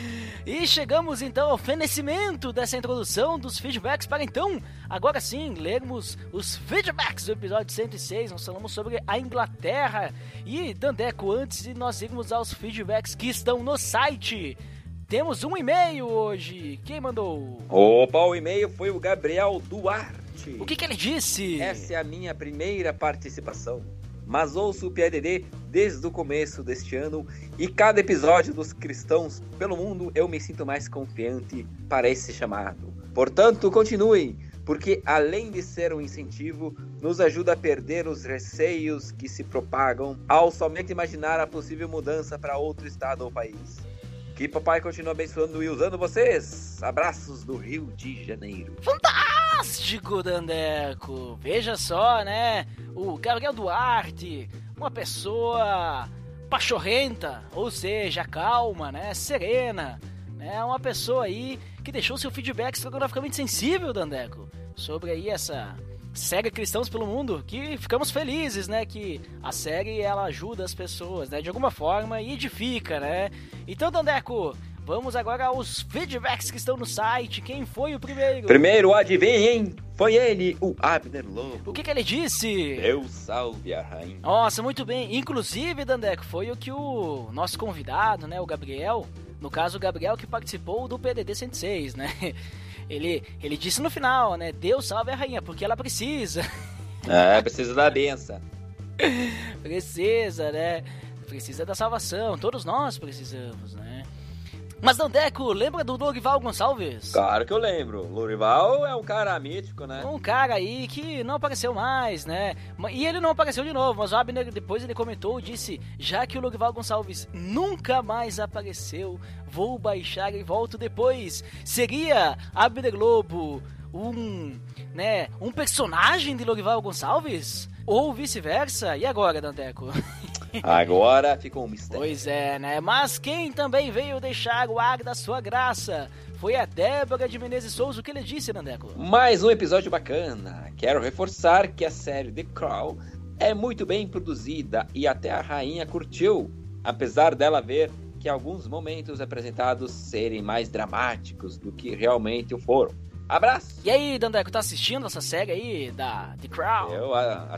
(laughs) E chegamos então ao fenecimento dessa introdução dos feedbacks para então, agora sim, lermos os feedbacks do episódio 106. Nós falamos sobre a Inglaterra. E Dandeco, antes de nós irmos aos feedbacks que estão no site, temos um e-mail hoje. Quem mandou? Opa, o e-mail foi o Gabriel Duarte. O que, que ele disse? Essa é a minha primeira participação mas ouço o PADD desde o começo deste ano e cada episódio dos cristãos pelo mundo eu me sinto mais confiante para esse chamado. Portanto, continuem, porque além de ser um incentivo, nos ajuda a perder os receios que se propagam ao somente imaginar a possível mudança para outro estado ou país. Que papai continue abençoando e usando vocês. Abraços do Rio de Janeiro. Fantástico, Dandeco! Veja só, né? O Gabriel Duarte, uma pessoa pachorrenta, ou seja, calma, né? Serena, né? Uma pessoa aí que deixou seu feedback estrogonoficamente sensível, Dandeco, sobre aí essa série Cristãos pelo Mundo, que ficamos felizes, né, que a série ela ajuda as pessoas, né, de alguma forma e edifica, né? Então, Dandeco, vamos agora aos feedbacks que estão no site. Quem foi o primeiro? Primeiro, adivinhem, foi ele, o Abner Lobo. O que, que ele disse? Deus salve a rainha. Nossa, muito bem. Inclusive, Dandeco, foi o que o nosso convidado, né, o Gabriel, no caso o Gabriel que participou do PDD 106, né? (laughs) Ele, ele disse no final, né? Deus salve a rainha, porque ela precisa. (laughs) É, precisa da benção. (laughs) precisa, né? Precisa da salvação. Todos nós precisamos, né? Mas Dandeco, lembra do Lorival Gonçalves? Claro que eu lembro. Lorival é um cara mítico, né? Um cara aí que não apareceu mais, né? E ele não apareceu de novo, mas o Abner depois ele comentou, disse, já que o Lorival Gonçalves nunca mais apareceu, vou baixar e volto depois. Seria Abner Globo um, né, um personagem de Lorival Gonçalves? Ou vice-versa? E agora, Dandeco? (laughs) Agora ficou um mistério. Pois é, né? Mas quem também veio deixar o ar da sua graça foi a Débora de Menezes Souza. O que ele disse, Nandeco? Mais um episódio bacana. Quero reforçar que a série The Crown é muito bem produzida e até a rainha curtiu, apesar dela ver que alguns momentos apresentados serem mais dramáticos do que realmente o foram. Abraço! E aí, Dandeco, tá assistindo essa série aí da The Crown? Eu a,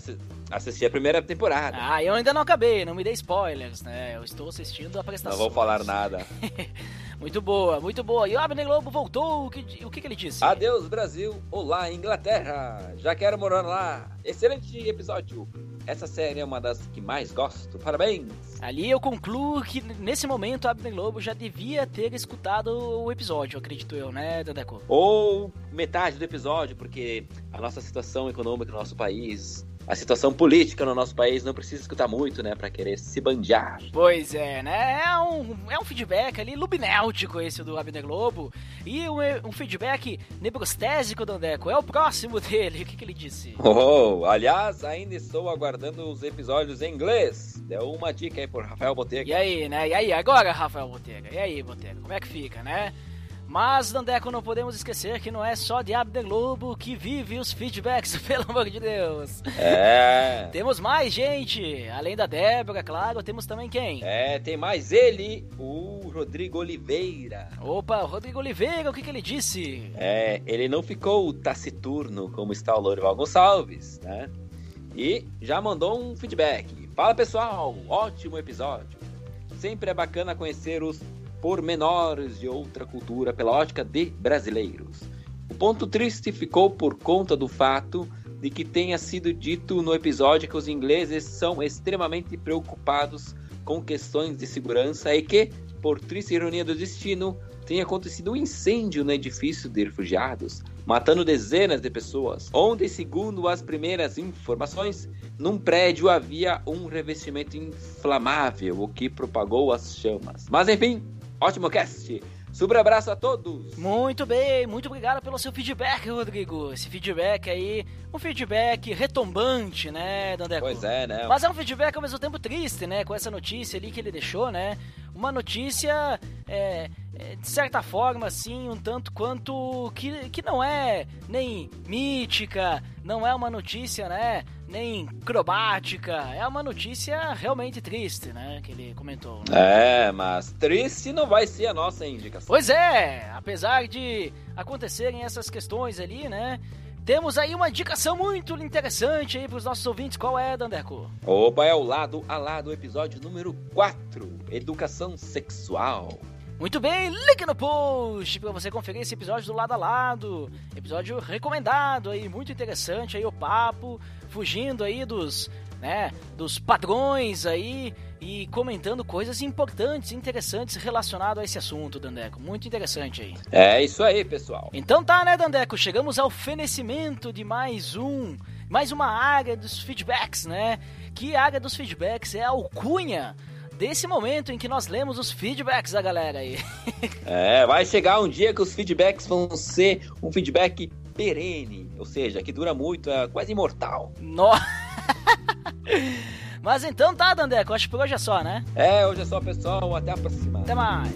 assisti a primeira temporada. Ah, eu ainda não acabei, não me dê spoilers, né? Eu estou assistindo a prestação. Não vou falar nada. (laughs) muito boa, muito boa. E o Abner Lobo voltou, o que, o que, que ele disse? Adeus, Brasil. Olá, Inglaterra. Já quero morar lá. Excelente episódio. Essa série é uma das que mais gosto. Parabéns! Ali eu concluo que nesse momento Abner Lobo já devia ter escutado o episódio, acredito eu, né, Dandeco? Ou metade do episódio, porque a nossa situação econômica no nosso país a situação política no nosso país não precisa escutar muito, né, para querer se bandear. Pois é, né? É um, é um feedback ali lubinéltico esse do Abner Globo e um, um feedback nebrostésico do Andeco. É o próximo (laughs) dele. O que, que ele disse? Oh, aliás, ainda estou aguardando os episódios em inglês. Deu uma dica aí por Rafael Botega. E aí, né? E aí, agora, Rafael Botega? E aí, Botega? Como é que fica, né? Mas, Dandeco, não podemos esquecer que não é só de Abner Lobo que vive os feedbacks, (laughs) pelo amor de Deus. É. temos mais gente. Além da Débora, claro, temos também quem? É, tem mais ele, o Rodrigo Oliveira. Opa, Rodrigo Oliveira, o que, que ele disse? É, ele não ficou taciturno como está o Lorival Gonçalves, né? E já mandou um feedback. Fala pessoal, ótimo episódio. Sempre é bacana conhecer os pormenores de outra cultura pela ótica de brasileiros. O ponto triste ficou por conta do fato de que tenha sido dito no episódio que os ingleses são extremamente preocupados com questões de segurança e que, por triste ironia do destino, tenha acontecido um incêndio no edifício de refugiados, matando dezenas de pessoas, onde, segundo as primeiras informações, num prédio havia um revestimento inflamável, o que propagou as chamas. Mas enfim, Ótimo cast! Super abraço a todos! Muito bem, muito obrigado pelo seu feedback, Rodrigo. Esse feedback aí, um feedback retombante, né, Dandeco? Pois é, né? Mas é um feedback ao mesmo tempo triste, né? Com essa notícia ali que ele deixou, né? Uma notícia, é, é, de certa forma, assim, um tanto quanto que, que não é nem mítica, não é uma notícia, né? nem crobática. É uma notícia realmente triste, né? Que ele comentou. Né? É, mas triste não vai ser a nossa indicação. Pois é, apesar de acontecerem essas questões ali, né? Temos aí uma indicação muito interessante aí para os nossos ouvintes. Qual é, Dandeco? Opa, é o lado a lado, episódio número 4, Educação Sexual. Muito bem, link no post para você conferir esse episódio do lado a lado. Episódio recomendado aí, muito interessante aí o papo, fugindo aí dos né, dos padrões aí e comentando coisas importantes, interessantes relacionadas a esse assunto, Dandeco. Muito interessante aí. É isso aí, pessoal. Então tá, né, Dandeco? Chegamos ao fenecimento de mais um, mais uma área dos feedbacks, né? Que área dos feedbacks é a alcunha desse momento em que nós lemos os feedbacks da galera aí. (laughs) É, vai chegar um dia que os feedbacks vão ser um feedback perene, ou seja, que dura muito, é quase imortal. Nossa! (laughs) Mas então tá, Dandeco, acho que por hoje é só, né? É, hoje é só, pessoal. Até a próxima. Até mais.